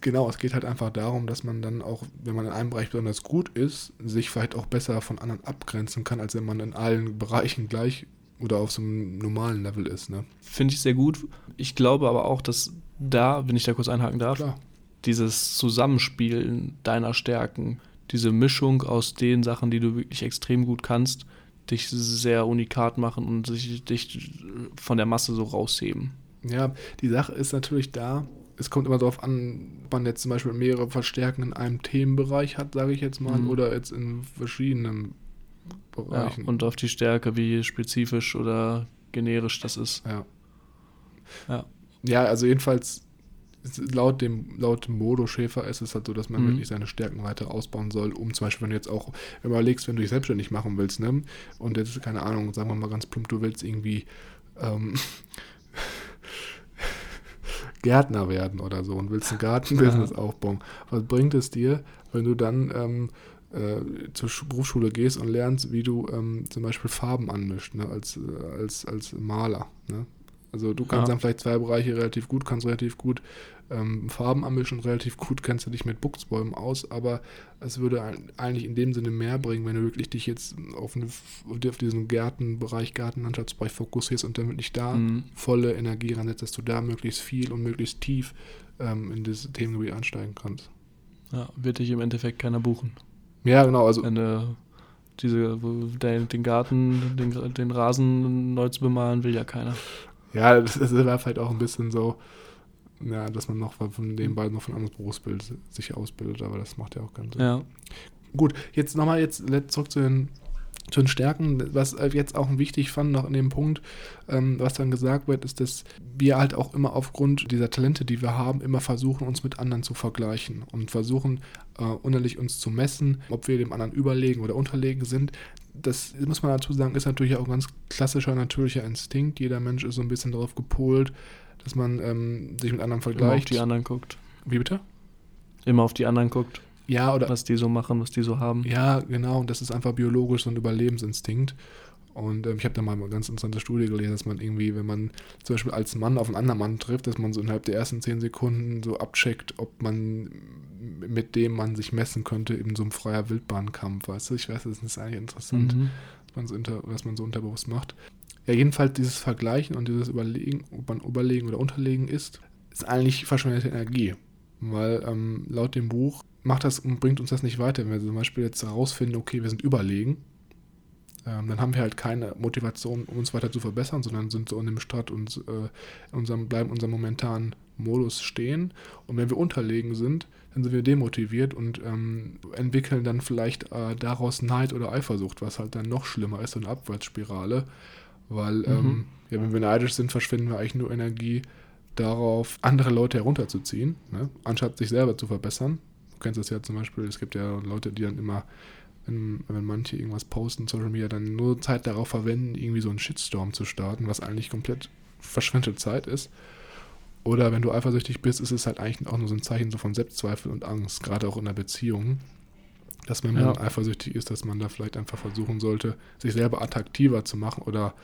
Genau, es geht halt einfach darum, dass man dann auch, wenn man in einem Bereich besonders gut ist, sich vielleicht auch besser von anderen abgrenzen kann, als wenn man in allen Bereichen gleich oder auf so einem normalen Level ist. Ne? Finde ich sehr gut. Ich glaube aber auch, dass da, wenn ich da kurz einhaken darf, Klar. dieses Zusammenspielen deiner Stärken, diese Mischung aus den Sachen, die du wirklich extrem gut kannst, dich sehr unikat machen und sich, dich von der Masse so rausheben. Ja, die Sache ist natürlich da, es kommt immer darauf an, ob man jetzt zum Beispiel mehrere Verstärken in einem Themenbereich hat, sage ich jetzt mal, Mhm. oder jetzt in verschiedenen Ja, Bereichen. und auf die Stärke, wie spezifisch oder generisch das ist. ja. Ja. Ja, also jedenfalls laut dem laut Modo Schäfer ist es halt so, dass man Mhm. wirklich seine Stärken weiter ausbauen soll, um zum Beispiel, wenn du jetzt auch überlegst, wenn du dich selbstständig machen willst, ne? Und jetzt, keine Ahnung, sagen wir mal ganz plump, du willst irgendwie ähm, Gärtner werden oder so und willst ein Gartenbusiness aufbauen. Was bringt es dir, wenn du dann ähm, äh, zur Schu- Berufsschule gehst und lernst, wie du ähm, zum Beispiel Farben anmischt, ne? als, äh, als, als Maler. Ne? Also du kannst Ja. dann vielleicht zwei Bereiche relativ gut, kannst relativ gut ähm, Farben anmischen, relativ gut kennst du dich mit Buchsbäumen aus, aber es würde eigentlich in dem Sinne mehr bringen, wenn du wirklich dich jetzt auf, eine, auf diesen Gartenbereich, Gartenlandschaftsbereich fokussierst und dann wirklich da Mhm. volle Energie ransetzt, dass du da möglichst viel und möglichst tief ähm, in das Themengebiet einsteigen kannst. Ja, wird dich im Endeffekt keiner buchen. Ja, genau, also Wenn du diese, den, den Garten, den, den Rasen neu zu bemalen, will ja keiner. Ja, das, das war vielleicht auch ein bisschen so, ja, dass man noch von den beiden noch von anderes Berufsbild sich ausbildet, aber das macht ja auch keinen Sinn. Ja. Gut, jetzt nochmal jetzt zurück zu den, zu den Stärken. Was äh, jetzt auch wichtig fand, noch in dem Punkt, ähm, was dann gesagt wird, ist, dass wir halt auch immer aufgrund dieser Talente, die wir haben, immer versuchen, uns mit anderen zu vergleichen und versuchen, äh, unerlich uns zu messen, ob wir dem anderen überlegen oder unterlegen sind. Das muss man dazu sagen, ist natürlich auch ein ganz klassischer natürlicher Instinkt. Jeder Mensch ist so ein bisschen darauf gepolt, dass man ähm, sich mit anderen Immer auf vergleicht. die anderen guckt. Wie bitte? Immer auf die anderen guckt, Ja, oder was die so machen, was die so haben. Ja, genau. Und das ist einfach biologisch so ein Überlebensinstinkt. Und ähm, ich habe da mal eine ganz interessante Studie gelesen, dass man irgendwie, wenn man zum Beispiel als Mann auf einen anderen Mann trifft, dass man so innerhalb der ersten zehn Sekunden so abcheckt, ob man mit dem man sich messen könnte in so einem freier Wildbahnkampf, weißt du? Ich weiß, das ist eigentlich interessant, Mhm. was, man so unter, was man so unterbewusst macht. Ja, jedenfalls dieses Vergleichen und dieses Überlegen, ob man überlegen oder unterlegen ist, ist eigentlich verschwendete Energie. Weil ähm, laut dem Buch macht das und bringt uns das nicht weiter. Wenn wir zum Beispiel jetzt herausfinden, okay, wir sind überlegen, ähm, dann haben wir halt keine Motivation, um uns weiter zu verbessern, sondern sind so in dem Strat und äh, in unserem, bleiben in unserem momentanen Modus stehen. Und wenn wir unterlegen sind, dann sind wir demotiviert und ähm, entwickeln dann vielleicht äh, daraus Neid oder Eifersucht, was halt dann noch schlimmer ist, so eine Abwärtsspirale. Weil, ähm, Mhm. ja, wenn wir neidisch sind, verschwenden wir eigentlich nur Energie darauf, andere Leute herunterzuziehen, ne? anstatt sich selber zu verbessern. Du kennst das ja zum Beispiel, es gibt ja Leute, die dann immer, wenn, wenn manche irgendwas posten, Social Media, dann nur Zeit darauf verwenden, irgendwie so einen Shitstorm zu starten, was eigentlich komplett verschwendete Zeit ist. Oder wenn du eifersüchtig bist, ist es halt eigentlich auch nur so ein Zeichen so von Selbstzweifel und Angst, gerade auch in einer Beziehung. Dass wenn man Ja. eifersüchtig ist, dass man da vielleicht einfach versuchen sollte, sich selber attraktiver zu machen oder,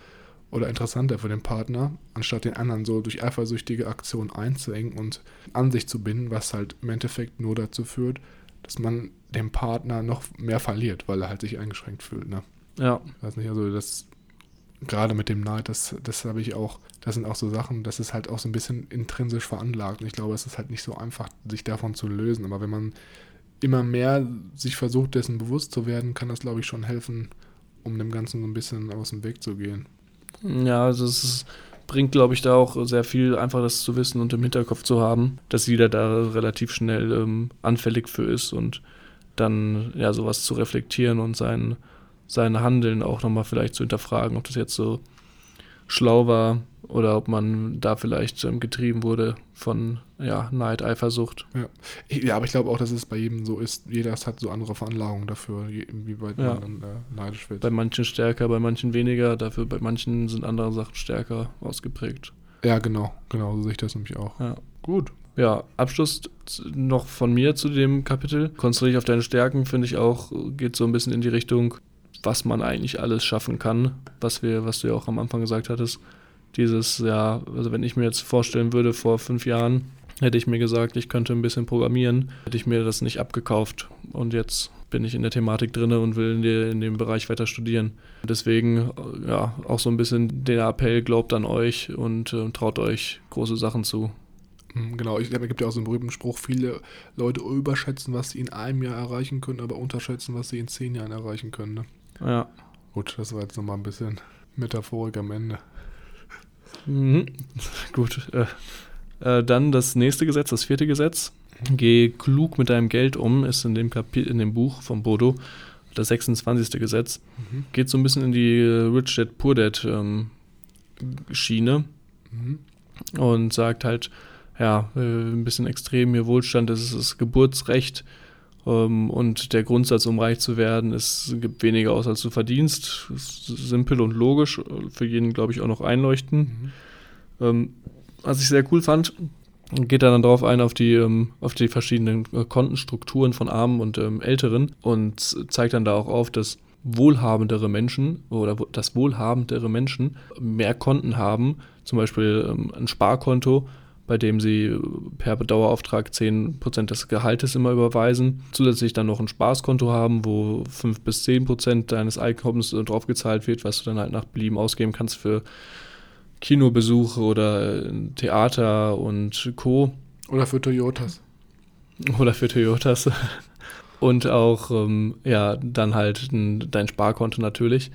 oder interessanter für den Partner, anstatt den anderen so durch eifersüchtige Aktionen einzuengen und an sich zu binden, was halt im Endeffekt nur dazu führt, dass man den Partner noch mehr verliert, weil er halt sich eingeschränkt fühlt. Ne? Ja, Ich weiß nicht, also das gerade mit dem Neid, das, das habe ich auch, das sind auch so Sachen, das ist halt auch so ein bisschen intrinsisch veranlagt. Und ich glaube, es ist halt nicht so einfach, sich davon zu lösen. Aber wenn man immer mehr sich versucht, dessen bewusst zu werden, kann das, glaube ich, schon helfen, um dem Ganzen so ein bisschen aus dem Weg zu gehen. Ja, also es ist, bringt, glaube ich, da auch sehr viel, einfach das zu wissen und im Hinterkopf zu haben, dass jeder da relativ schnell ähm, anfällig für ist und dann ja sowas zu reflektieren und sein, sein Handeln auch nochmal vielleicht zu hinterfragen, ob das jetzt so schlau war oder ob man da vielleicht ähm, getrieben wurde von ja, Neid, Eifersucht. Ich- Ja, aber ich glaube auch, dass es bei jedem so ist. Jeder hat so andere Veranlagungen dafür, je- wie weit Ja. man dann äh, neidisch wird. Bei manchen stärker, bei manchen weniger, dafür bei manchen sind andere Sachen stärker ausgeprägt. Ja, genau, genau, so sehe ich das nämlich auch. Ja. Gut, ja, Abschluss noch von mir zu dem Kapitel. Konzentriere dich auf deine Stärken, finde ich auch, geht so ein bisschen in die Richtung, was man eigentlich alles schaffen kann, was wir, was du ja auch am Anfang gesagt hattest. Dieses, ja, also wenn ich mir jetzt vorstellen würde, vor fünf Jahren hätte ich mir gesagt, ich könnte ein bisschen programmieren, hätte ich mir das nicht abgekauft. Und jetzt bin ich in der Thematik drin und will in, die, in dem Bereich weiter studieren. Deswegen, ja, auch so ein bisschen der Appell, glaubt an euch und äh, traut euch große Sachen zu. Hm, genau, ich, es gibt ja auch so einen berühmten Spruch, viele Leute überschätzen, was sie in einem Jahr erreichen können, aber unterschätzen, was sie in zehn Jahren erreichen können. Ne? Ja. Gut, das war jetzt nochmal ein bisschen Metaphorik am Ende. Mhm. Gut. Äh, äh, dann das nächste Gesetz, das vierte Gesetz. Geh klug mit deinem Geld um, ist in dem, Kapi in dem Buch von Bodo das 26. Gesetz. Mhm. Geht so ein bisschen in die äh, Rich Dad Poor Dad ähm, Schiene mhm. und sagt halt, ja, äh, ein bisschen extrem hier Wohlstand, das ist das Geburtsrecht und der Grundsatz, um reich zu werden, ist, gibt weniger aus, als du verdienst. Simpel und logisch, für jeden, glaube ich, auch noch einleuchten. Mhm. Ähm, was ich sehr cool fand, geht dann darauf ein, auf die, ähm, auf die verschiedenen äh, Kontenstrukturen von Armen und ähm, Älteren und zeigt dann da auch auf, dass wohlhabendere Menschen oder dass wohlhabendere Menschen mehr Konten haben, zum Beispiel ähm, ein Sparkonto, bei dem sie per Dauerauftrag 10% des Gehaltes immer überweisen, zusätzlich dann noch ein Spaßkonto haben, wo 5 bis 10% deines Einkommens äh, draufgezahlt wird, was du dann halt nach Belieben ausgeben kannst für Kinobesuche oder äh, Theater und Co. Oder für Toyotas. Oder für Toyotas. Und auch, ähm, ja, dann halt ein, dein Sparkonto natürlich.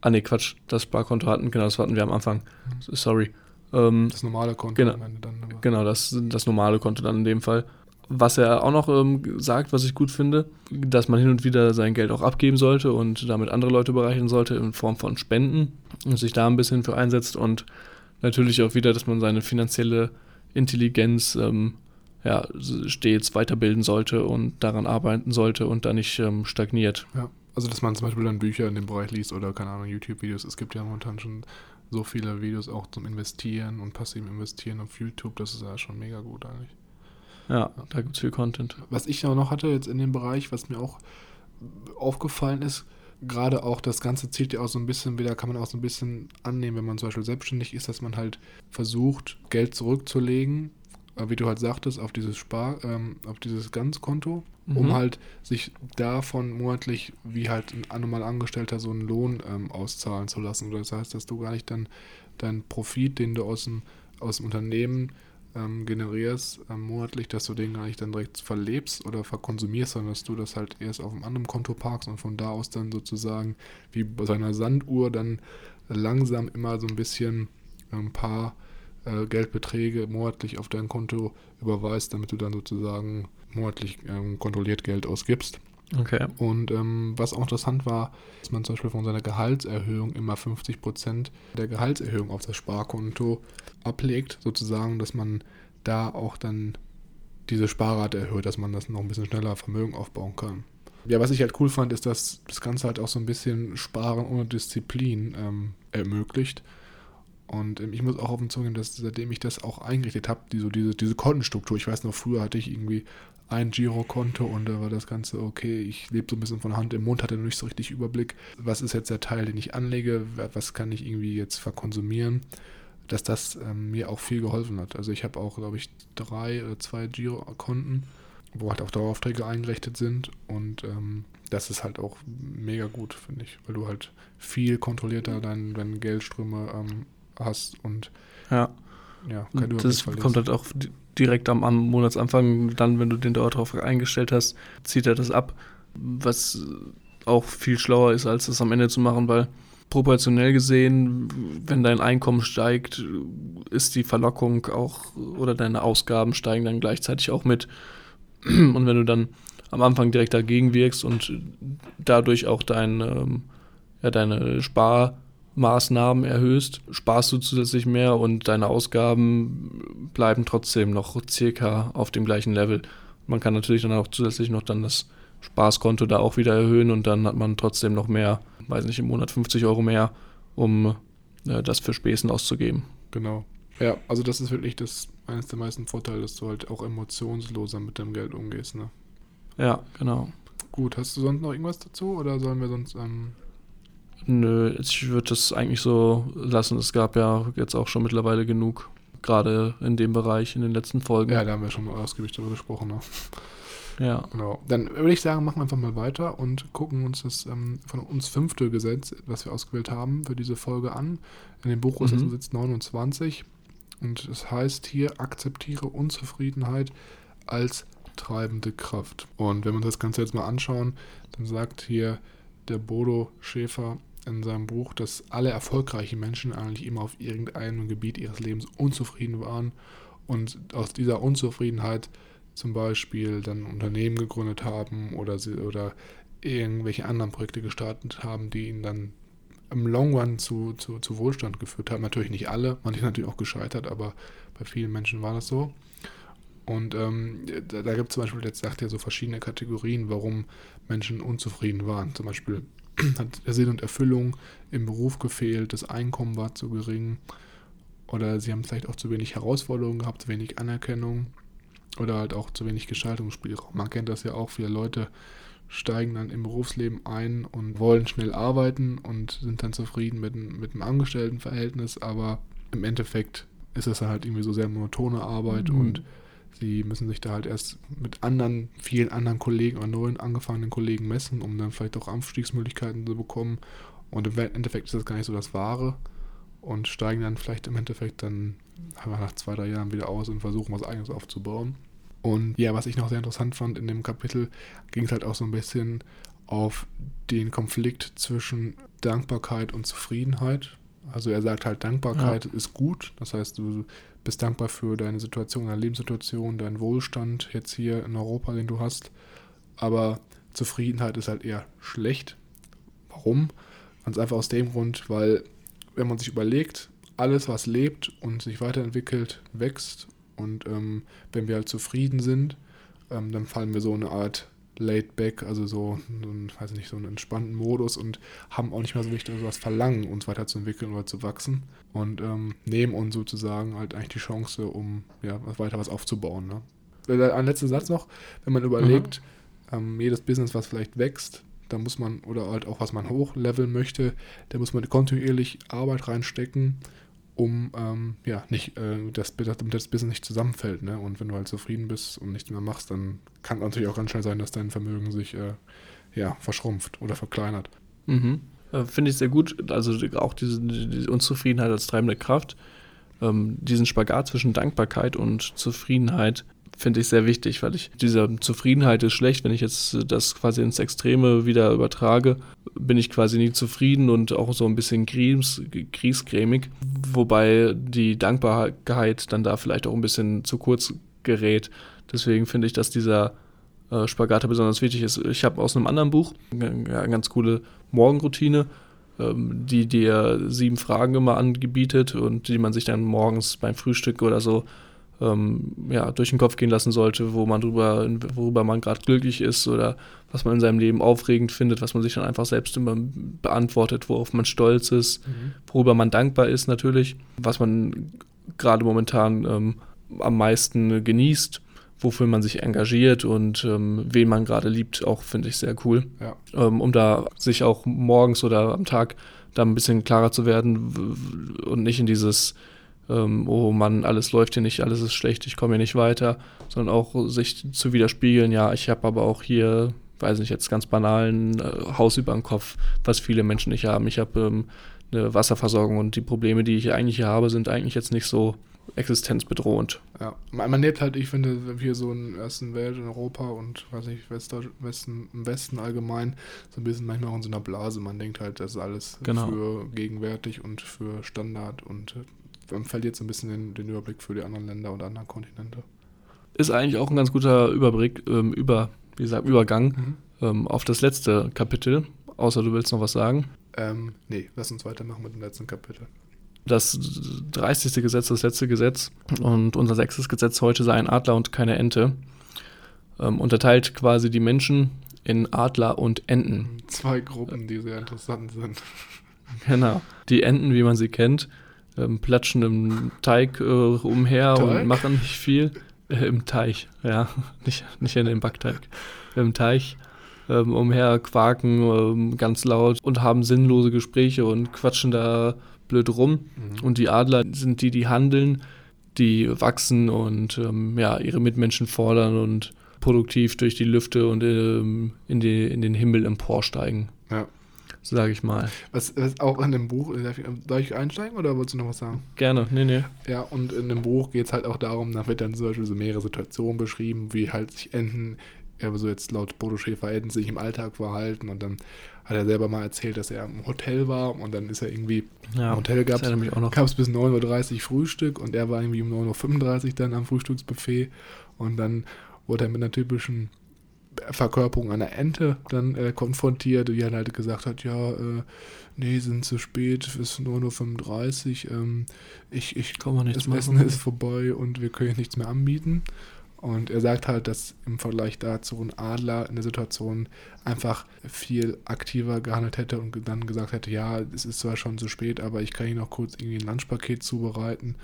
Ah, ne, Quatsch, das Sparkonto hatten, genau, das hatten wir am Anfang. Sorry. Ähm, das normale Konto genau, dann. Genau, das, das normale Konto dann in dem Fall. Was er auch noch ähm, sagt, was ich gut finde, dass man hin und wieder sein Geld auch abgeben sollte und damit andere Leute bereichern sollte in Form von Spenden und sich da ein bisschen für einsetzt und natürlich auch wieder, dass man seine finanzielle Intelligenz ähm, ja, stets weiterbilden sollte und daran arbeiten sollte und da nicht ähm, stagniert. Ja, also dass man zum Beispiel dann Bücher in dem Bereich liest oder keine Ahnung, YouTube-Videos. Es gibt ja momentan schon so viele Videos auch zum Investieren und passiven Investieren auf YouTube. Das ist ja schon mega gut eigentlich. Ja, da gibt es viel Content. Was ich auch noch hatte jetzt in dem Bereich, was mir auch aufgefallen ist, gerade auch das Ganze zielt ja auch so ein bisschen wieder, kann man auch so ein bisschen annehmen, wenn man zum Beispiel selbstständig ist, dass man halt versucht, Geld zurückzulegen, wie du halt sagtest, auf dieses Spar, ähm, auf dieses Ganzkonto, mhm. um halt sich davon monatlich wie halt ein normal Angestellter so einen Lohn ähm, auszahlen zu lassen. Das heißt, dass du gar nicht dann deinen Profit, den du aus dem, aus dem Unternehmen ähm, generierst ähm, monatlich, dass du den gar nicht dann direkt verlebst oder verkonsumierst, sondern dass du das halt erst auf einem anderen Konto parkst und von da aus dann sozusagen wie bei seiner Sanduhr dann langsam immer so ein bisschen ein paar äh, Geldbeträge monatlich auf dein Konto überweist, damit du dann sozusagen monatlich ähm, kontrolliert Geld ausgibst. Okay. Und ähm, was auch interessant war, dass man zum Beispiel von seiner Gehaltserhöhung immer 50% der Gehaltserhöhung auf das Sparkonto ablegt, sozusagen, dass man da auch dann diese Sparrate erhöht, dass man das noch ein bisschen schneller Vermögen aufbauen kann. Ja, was ich halt cool fand, ist, dass das Ganze halt auch so ein bisschen Sparen ohne Disziplin ähm, ermöglicht. Und ähm, ich muss auch auf den Zungen, dass seitdem ich das auch eingerichtet habe, die, so diese, diese Kontenstruktur, ich weiß noch, früher hatte ich irgendwie ein Girokonto und da war das Ganze okay. Ich lebe so ein bisschen von Hand im Mund, hatte noch nicht so richtig Überblick. Was ist jetzt der Teil, den ich anlege? Was kann ich irgendwie jetzt verkonsumieren? Dass das ähm, mir auch viel geholfen hat. Also ich habe auch, glaube ich, drei oder zwei Girokonten, wo halt auch Daueraufträge eingerichtet sind und ähm, das ist halt auch mega gut, finde ich, weil du halt viel kontrollierter deine, deine Geldströme ähm, hast und ja. Ja, das kommt halt auch direkt am, am, Monatsanfang, dann, wenn du den dort drauf eingestellt hast, zieht er das ab. Was auch viel schlauer ist, als das am Ende zu machen, weil proportionell gesehen, wenn dein Einkommen steigt, ist die Verlockung auch oder deine Ausgaben steigen dann gleichzeitig auch mit. Und wenn du dann am Anfang direkt dagegen wirkst und dadurch auch dein, ähm, ja, deine Spar- Maßnahmen erhöhst, sparst du zusätzlich mehr und deine Ausgaben bleiben trotzdem noch circa auf dem gleichen Level. Man kann natürlich dann auch zusätzlich noch dann das Spaßkonto da auch wieder erhöhen und dann hat man trotzdem noch mehr, weiß nicht, im Monat 50 Euro mehr, um äh, das für Späßen auszugeben. Genau. Ja, also das ist wirklich das eines der meisten Vorteile, dass du halt auch emotionsloser mit deinem Geld umgehst, ne? Ja, genau. Gut, hast du sonst noch irgendwas dazu oder sollen wir sonst. Ähm Nö, ich würde das eigentlich so lassen. Es gab ja jetzt auch schon mittlerweile genug, gerade in dem Bereich in den letzten Folgen. Ja, da haben wir schon mal ausgiebig darüber gesprochen. Ne? Ja. Genau. Dann würde ich sagen, machen wir einfach mal weiter und gucken uns das ähm, von uns fünfte Gesetz, was wir ausgewählt haben, für diese Folge an. In dem Buch ist es Mhm. Gesetz 29 und es heißt hier, akzeptiere Unzufriedenheit als treibende Kraft. Und wenn wir uns das Ganze jetzt mal anschauen, dann sagt hier der Bodo Schäfer in seinem Buch, dass alle erfolgreichen Menschen eigentlich immer auf irgendeinem Gebiet ihres Lebens unzufrieden waren und aus dieser Unzufriedenheit zum Beispiel dann Unternehmen gegründet haben oder, sie, oder irgendwelche anderen Projekte gestartet haben, die ihnen dann im Long Run zu, zu, zu Wohlstand geführt haben. Natürlich nicht alle, manche natürlich auch gescheitert, aber bei vielen Menschen war das so. Und ähm, da, da gibt es zum Beispiel, jetzt sagt er so verschiedene Kategorien, warum Menschen unzufrieden waren. Zum Beispiel hat der Sinn und Erfüllung im Beruf gefehlt, das Einkommen war zu gering oder sie haben vielleicht auch zu wenig Herausforderungen gehabt, zu wenig Anerkennung oder halt auch zu wenig Gestaltungsspielraum. Man kennt das ja auch, viele Leute steigen dann im Berufsleben ein und wollen schnell arbeiten und sind dann zufrieden mit, dem- mit dem Angestelltenverhältnis, aber im Endeffekt ist es halt irgendwie so sehr monotone Arbeit Mhm. und sie müssen sich da halt erst mit anderen, vielen anderen Kollegen oder neuen angefangenen Kollegen messen, um dann vielleicht auch Aufstiegsmöglichkeiten zu bekommen. Und im Endeffekt ist das gar nicht so das Wahre und steigen dann vielleicht im Endeffekt dann einfach nach zwei, drei Jahren wieder aus und versuchen was eigenes aufzubauen. Und ja, was ich noch sehr interessant fand in dem Kapitel, ging es halt auch so ein bisschen auf den Konflikt zwischen Dankbarkeit und Zufriedenheit. Also er sagt halt, Dankbarkeit ist gut. Das heißt, du bist dankbar für deine Situation, deine Lebenssituation, deinen Wohlstand jetzt hier in Europa, den du hast. Aber Zufriedenheit ist halt eher schlecht. Warum? Ganz einfach aus dem Grund, weil wenn man sich überlegt, alles, was lebt und sich weiterentwickelt, wächst. Und ähm, wenn wir halt zufrieden sind, ähm, dann fallen wir so eine Art laid back, also so, so ein, weiß nicht, so einen entspannten Modus und haben auch nicht mehr so richtig so das Verlangen, uns weiterzuentwickeln oder zu wachsen. Und ähm, nehmen uns sozusagen halt eigentlich die Chance, um ja, weiter was aufzubauen. Ne? Äh, Ein letzter Satz noch, wenn man überlegt, ähm, jedes Business, was vielleicht wächst, da muss man, oder halt auch was man hochleveln möchte, da muss man kontinuierlich Arbeit reinstecken, um ähm, ja nicht, äh, das, damit das Business nicht zusammenfällt. Ne? Und wenn du halt zufrieden bist und nichts mehr machst, dann kann natürlich auch ganz schnell sein, dass dein Vermögen sich äh, ja, verschrumpft oder verkleinert. Mhm. Äh, Finde ich sehr gut. Also auch diese, diese Unzufriedenheit als treibende Kraft. Ähm, diesen Spagat zwischen Dankbarkeit und Zufriedenheit finde ich sehr wichtig, weil ich diese Zufriedenheit ist schlecht, wenn ich jetzt äh, das quasi ins Extreme wieder übertrage, bin ich quasi nie zufrieden und auch so ein bisschen gries, griesgrämig, wobei die Dankbarkeit dann da vielleicht auch ein bisschen zu kurz gerät. Deswegen finde ich, dass dieser äh, Spagat besonders wichtig ist. Ich habe aus einem anderen Buch eine eine ganz coole Morgenroutine, ähm, die dir sieben Fragen immer angebietet und die man sich dann morgens beim Frühstück oder so ähm, ja, durch den Kopf gehen lassen sollte, wo man drüber, worüber man gerade glücklich ist oder was man in seinem Leben aufregend findet, was man sich dann einfach selbst immer beantwortet, worauf man stolz ist, worüber man dankbar ist natürlich, was man gerade momentan ähm, am meisten genießt, wofür man sich engagiert und ähm, wen man gerade liebt, auch finde ich sehr cool, Ja. ähm, um da sich auch morgens oder am Tag da ein bisschen klarer zu werden und nicht in dieses ähm, oh Mann, alles läuft hier nicht, alles ist schlecht, ich komme hier nicht weiter, sondern auch sich zu widerspiegeln, ja, ich habe aber auch hier, weiß nicht, jetzt ganz banalen äh, Haus über dem Kopf, was viele Menschen nicht haben. Ich habe ähm, eine Wasserversorgung und die Probleme, die ich eigentlich hier habe, sind eigentlich jetzt nicht so existenzbedrohend. Ja, man, man lebt halt, ich finde, hier so in der ersten Welt, in Europa und weiß nicht, Westdeutsch, Westen, im Westen allgemein, so ein bisschen manchmal auch in so einer Blase. Man denkt halt, das ist alles Genau. für gegenwärtig und für Standard und äh, man verliert so ein bisschen den, den Überblick für die anderen Länder und anderen Kontinente. Ist eigentlich auch ein ganz guter Überblick, ähm, über, wie gesagt, Übergang ähm, auf das letzte Kapitel, außer du willst noch was sagen. Ähm, nee, lass uns weitermachen mit dem letzten Kapitel. Das 30. Gesetz, das letzte Gesetz und unser sechstes Gesetz heute sei ein Adler und keine Ente, ähm, unterteilt quasi die Menschen in Adler und Enten. Zwei Gruppen, die sehr interessant sind. Genau. Die Enten, wie man sie kennt, ähm, platschen im Teig äh, umher Teig? und machen nicht viel. Äh, Im Teich, ja, nicht, nicht in dem Backteig. Im Teich ähm, umher quaken ähm, ganz laut und haben sinnlose Gespräche und quatschen da blöd rum. Mhm. Und die Adler sind die, die handeln, die wachsen und ähm, ja, ihre Mitmenschen fordern und produktiv durch die Lüfte und ähm, in, die, in den Himmel emporsteigen. Ja. Sage ich mal. Was, was auch in dem Buch, darf ich, darf ich einsteigen oder wolltest du noch was sagen? Gerne, nee, nee. Ja, und in dem Buch geht es halt auch darum, da wird dann zum Beispiel so mehrere Situationen beschrieben, wie halt sich Enten, ja, so jetzt laut Bodo Schäfer, Enten sich im Alltag verhalten und dann hat er selber mal erzählt, dass er im Hotel war und dann ist er irgendwie, ja, im Hotel gab es bis 9.30 Uhr Frühstück und er war irgendwie um 9.35 Uhr dann am Frühstücksbuffet und dann wurde er mit einer typischen Verkörperung einer Ente dann äh, konfrontiert, die halt gesagt hat, ja, äh, nee, sind zu spät, es ist 9.35 Uhr, ähm, ich, ich, das Essen ist vorbei und wir können nichts mehr anbieten. Und er sagt halt, dass im Vergleich dazu ein Adler in der Situation einfach viel aktiver gehandelt hätte und dann gesagt hätte, ja, es ist zwar schon zu spät, aber ich kann Ihnen noch kurz irgendwie ein Lunchpaket zubereiten.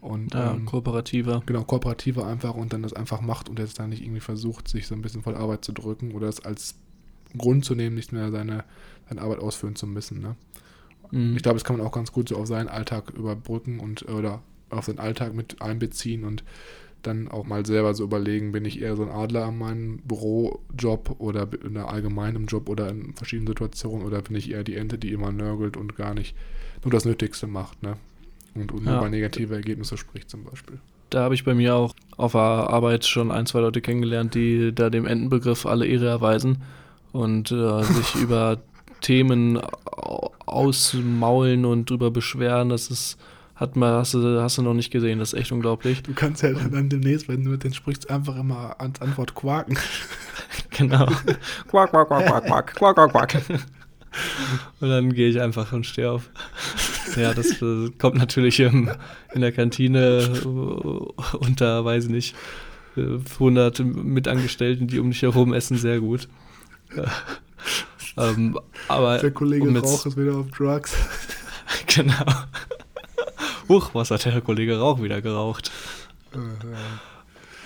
Und, ja, ähm, kooperativer. Genau, kooperativer einfach und dann das einfach macht und jetzt dann nicht irgendwie versucht, sich so ein bisschen voll Arbeit zu drücken oder es als Grund zu nehmen, nicht mehr seine, seine Arbeit ausführen zu müssen. Ne? Mhm. Ich glaube, das kann man auch ganz gut so auf seinen Alltag überbrücken und oder auf seinen Alltag mit einbeziehen und dann auch mal selber so überlegen, bin ich eher so ein Adler an meinem Bürojob oder in einer allgemeinen Job oder in verschiedenen Situationen oder bin ich eher die Ente, die immer nörgelt und gar nicht nur das Nötigste macht, ne? Und, ja. über negative Ergebnisse spricht zum Beispiel. Da habe ich bei mir auch auf der Arbeit schon ein, zwei Leute kennengelernt, die da dem Entenbegriff alle Ehre erweisen und äh, sich über Themen ausmaulen und drüber beschweren. Das ist hat man, hast du, hast du noch nicht gesehen, das ist echt unglaublich. Du kannst ja dann demnächst, wenn du mit denen sprichst, einfach immer ans Antwort quaken. genau. quack, quack, quack, quack, quack, quack, quack, quack. Und dann gehe ich einfach und stehe auf. Ja, das äh, kommt natürlich im, in der Kantine äh, unter, weiß ich nicht, 100 Mitangestellten, die um dich herum essen, sehr gut. ähm, aber der Kollege um Rauch ist wieder auf Drugs. genau. Huch, was hat der Kollege Rauch wieder geraucht?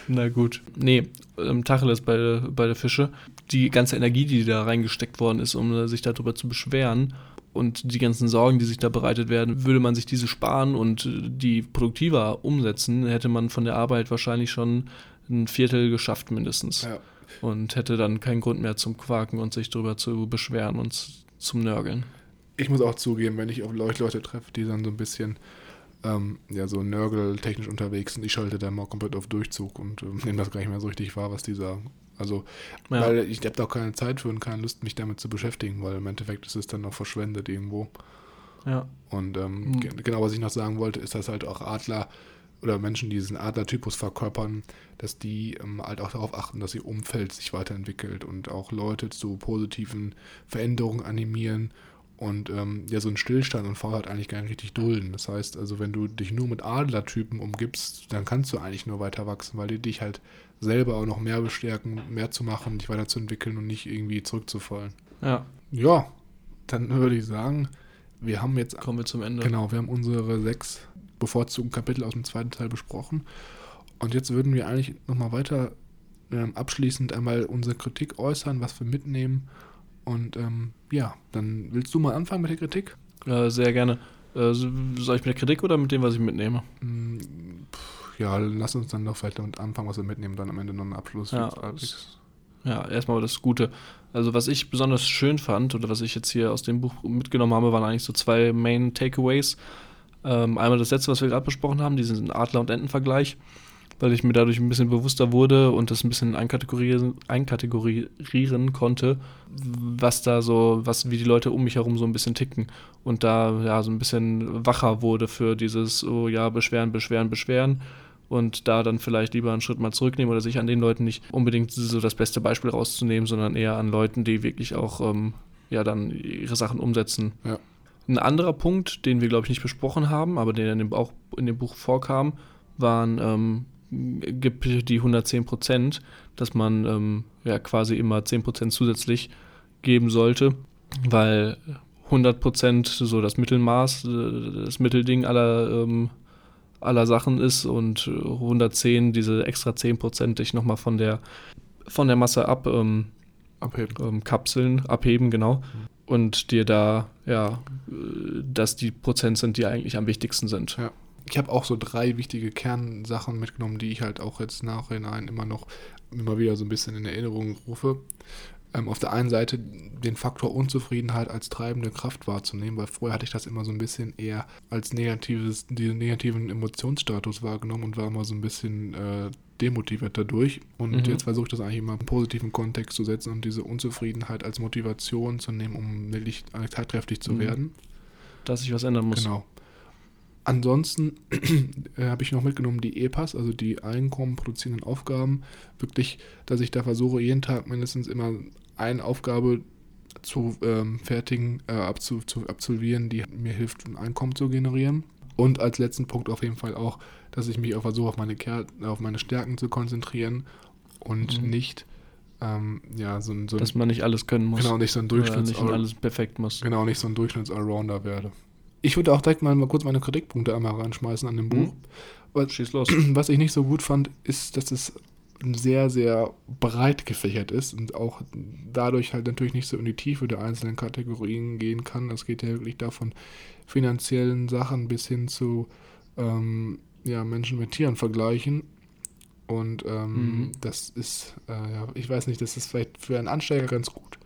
Na gut. Nee, ähm, Tacheles bei, bei der Fische. Die ganze Energie, die da reingesteckt worden ist, um sich darüber zu beschweren und die ganzen Sorgen, die sich da bereitet werden, würde man sich diese sparen und die produktiver umsetzen, hätte man von der Arbeit wahrscheinlich schon ein Viertel geschafft mindestens. Ja. Und hätte dann keinen Grund mehr zum Quaken und sich darüber zu beschweren und zum Nörgeln. Ich muss auch zugeben, wenn ich auf Leute treffe, die dann so ein bisschen ähm, ja, so nörgeltechnisch unterwegs sind. Ich schalte da mal komplett auf Durchzug und ähm, nehme das gar nicht mehr so richtig wahr, was die sagen. Also, ja. weil ich habe da auch keine Zeit für und keine Lust, mich damit zu beschäftigen, weil im Endeffekt ist es dann noch verschwendet irgendwo. Ja. Und ähm, mhm. genau, was ich noch sagen wollte, ist, dass halt auch Adler oder Menschen, die diesen Adlertypus verkörpern, dass die ähm, halt auch darauf achten, dass ihr Umfeld sich weiterentwickelt und auch Leute zu positiven Veränderungen animieren und ähm, ja, so ein Stillstand und Faulheit eigentlich gar nicht richtig dulden. Das heißt, also wenn du dich nur mit Adlertypen umgibst, dann kannst du eigentlich nur weiter wachsen, weil die dich halt selber auch noch mehr bestärken, mehr zu machen, dich weiterzuentwickeln und nicht irgendwie zurückzufallen. Ja. Ja, dann würde ich sagen, wir haben jetzt. Kommen wir zum Ende. Genau, wir haben unsere sechs bevorzugten Kapitel aus dem zweiten Teil besprochen. Und jetzt würden wir eigentlich nochmal weiter ähm, abschließend einmal unsere Kritik äußern, was wir mitnehmen und ähm, ja, dann willst du mal anfangen mit der Kritik? Äh, sehr gerne. Äh, soll ich mit der Kritik oder mit dem, was ich mitnehme? Mm, ja, lass uns dann doch vielleicht damit anfangen, was wir mitnehmen, dann am Ende noch einen Abschluss. Ja, ja erstmal das Gute. Also was ich besonders schön fand oder was ich jetzt hier aus dem Buch mitgenommen habe, waren eigentlich so zwei Main Takeaways. Ähm, einmal das letzte, was wir gerade besprochen haben, diesen Adler- und Entenvergleich weil ich mir dadurch ein bisschen bewusster wurde und das ein bisschen einkategorieren, einkategorieren konnte, was da so, was, wie die Leute um mich herum so ein bisschen ticken. Und da ja so ein bisschen wacher wurde für dieses, oh ja, beschweren, beschweren, beschweren. Und da dann vielleicht lieber einen Schritt mal zurücknehmen oder sich an den Leuten nicht unbedingt so das beste Beispiel rauszunehmen, sondern eher an Leuten, die wirklich auch ähm, ja dann ihre Sachen umsetzen. Ja. Ein anderer Punkt, den wir, glaube ich, nicht besprochen haben, aber der in dem, auch in dem Buch vorkam, waren ähm, gibt die 110 Prozent, dass man ähm, ja quasi immer 10 Prozent zusätzlich geben sollte, weil 100% so das Mittelmaß, äh, das Mittelding aller, ähm, aller Sachen ist und 110 diese extra 10% dich nochmal von der, von der Masse ab ähm, abheben. Ähm, Kapseln abheben, genau. Mhm. Und dir da, ja, dass die Prozent sind, die eigentlich am wichtigsten sind. Ja. Ich habe auch so drei wichtige Kernsachen mitgenommen, die ich halt auch jetzt nachhinein immer noch immer wieder so ein bisschen in Erinnerung rufe ähm, auf der einen Seite den Faktor Unzufriedenheit als treibende Kraft wahrzunehmen, weil vorher hatte ich das immer so ein bisschen eher als negatives, diesen negativen Emotionsstatus wahrgenommen und war immer so ein bisschen äh, demotiviert dadurch. Und mhm. jetzt versuche ich das eigentlich immer im positiven Kontext zu setzen und diese Unzufriedenheit als Motivation zu nehmen, um wirklich tatkräftig zu mhm. werden. Dass sich was ändern muss. Genau. Ansonsten äh, habe ich noch mitgenommen die EPAs, also die Einkommen produzierenden Aufgaben. Wirklich, dass ich da versuche, jeden Tag mindestens immer eine Aufgabe zu ähm, fertigen, äh, abzu, zu absolvieren, die mir hilft, ein Einkommen zu generieren. Und als letzten Punkt auf jeden Fall auch, dass ich mich auch versuche, auf meine, auf meine Stärken zu konzentrieren und mhm. nicht ähm, ja, so, so Dass man nicht alles können muss. Genau, nicht so ein Durchschnitts nicht alles perfekt muss. Genau, nicht so ein Durchschnitts-Allrounder werde. Ich würde auch direkt mal, mal kurz meine Kritikpunkte einmal reinschmeißen an dem Buch. Mhm. Was, Schieß los. Was ich nicht so gut fand, ist, dass es sehr, sehr breit gefächert ist und auch dadurch halt natürlich nicht so in die Tiefe der einzelnen Kategorien gehen kann. Das geht ja wirklich davon finanziellen Sachen bis hin zu ähm, ja, Menschen mit Tieren vergleichen. Und ähm, mhm. das ist, äh, ja, ich weiß nicht, das ist vielleicht für einen Ansteiger ganz gut.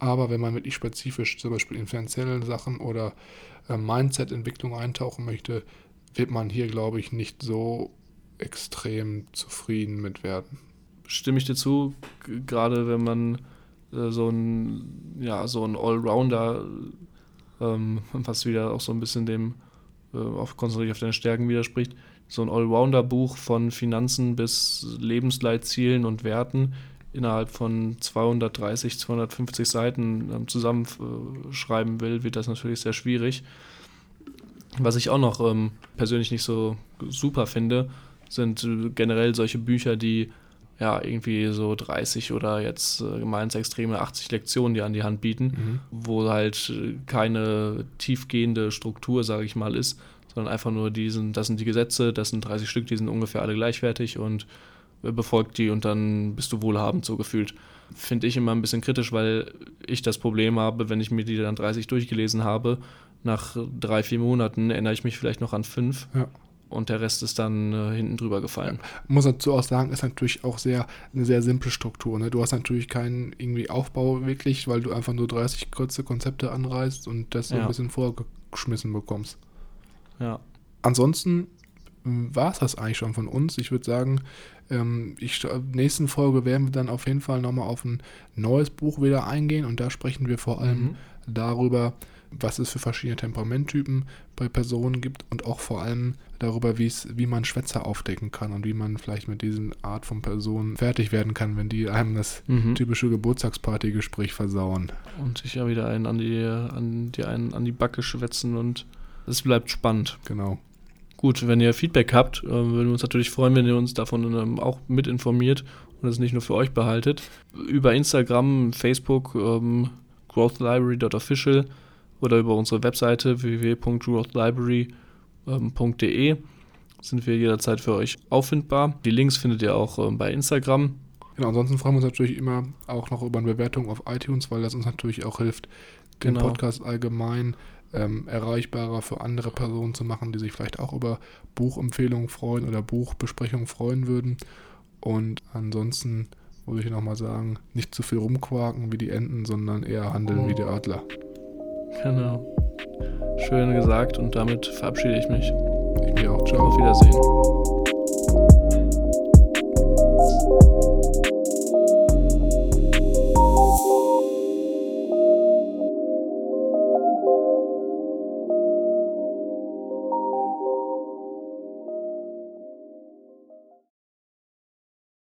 Aber wenn man wirklich spezifisch zum Beispiel in finanziellen Sachen oder äh, Mindset-Entwicklung eintauchen möchte, wird man hier, glaube ich, nicht so extrem zufrieden mit werden. Stimme ich dir zu, gerade wenn man äh, so ein, ja, so ein Allrounder, ähm, was wieder auch so ein bisschen dem äh, auf konzentriert auf deine Stärken widerspricht, so ein Allrounder-Buch von Finanzen bis Lebensleitzielen und Werten innerhalb von 230, 250 Seiten ähm, zusammenschreiben will, wird das natürlich sehr schwierig. Was ich auch noch ähm, persönlich nicht so super finde, sind äh, generell solche Bücher, die ja irgendwie so 30 oder jetzt äh, extreme 80 Lektionen die an die Hand bieten, mhm. wo halt äh, keine tiefgehende Struktur, sage ich mal, ist, sondern einfach nur diesen, das sind die Gesetze, das sind 30 Stück, die sind ungefähr alle gleichwertig und befolgt die und dann bist du wohlhabend so gefühlt. Finde ich immer ein bisschen kritisch, weil ich das Problem habe, wenn ich mir die dann 30 durchgelesen habe, nach drei, vier Monaten erinnere ich mich vielleicht noch an fünf. Ja. Und der Rest ist dann äh, hinten drüber gefallen. Ja. Muss dazu auch sagen, ist natürlich auch sehr eine sehr simple Struktur. Ne? Du hast natürlich keinen irgendwie Aufbau wirklich, weil du einfach nur 30 kurze Konzepte anreißt und das so ja. ein bisschen vorgeschmissen bekommst. Ja. Ansonsten war es das eigentlich schon von uns. Ich würde sagen, ähm, ich, nächsten Folge werden wir dann auf jeden Fall nochmal auf ein neues Buch wieder eingehen und da sprechen wir vor allem mhm. darüber, was es für verschiedene Temperamenttypen bei Personen gibt und auch vor allem darüber, wie man Schwätzer aufdecken kann und wie man vielleicht mit diesen Art von Personen fertig werden kann, wenn die einem das mhm. typische Geburtstagspartygespräch versauen. Und sich ja wieder einen an die, an die, einen an die Backe schwätzen und es bleibt spannend. Genau. Gut, wenn ihr Feedback habt, äh, würden wir uns natürlich freuen, wenn ihr uns davon ähm, auch mit informiert und es nicht nur für euch behaltet. Über Instagram, Facebook, ähm, growthlibrary.official oder über unsere Webseite www.growthlibrary.de sind wir jederzeit für euch auffindbar. Die Links findet ihr auch ähm, bei Instagram. Genau, ansonsten freuen wir uns natürlich immer auch noch über eine Bewertung auf iTunes, weil das uns natürlich auch hilft, den genau. Podcast allgemein ähm, erreichbarer für andere Personen zu machen, die sich vielleicht auch über Buchempfehlungen freuen oder Buchbesprechungen freuen würden. Und ansonsten würde ich nochmal sagen, nicht zu viel rumquaken wie die Enten, sondern eher handeln wie die oh. Adler. Genau. Schön gesagt und damit verabschiede ich mich. Ich mich auch. Ciao. Auf Wiedersehen.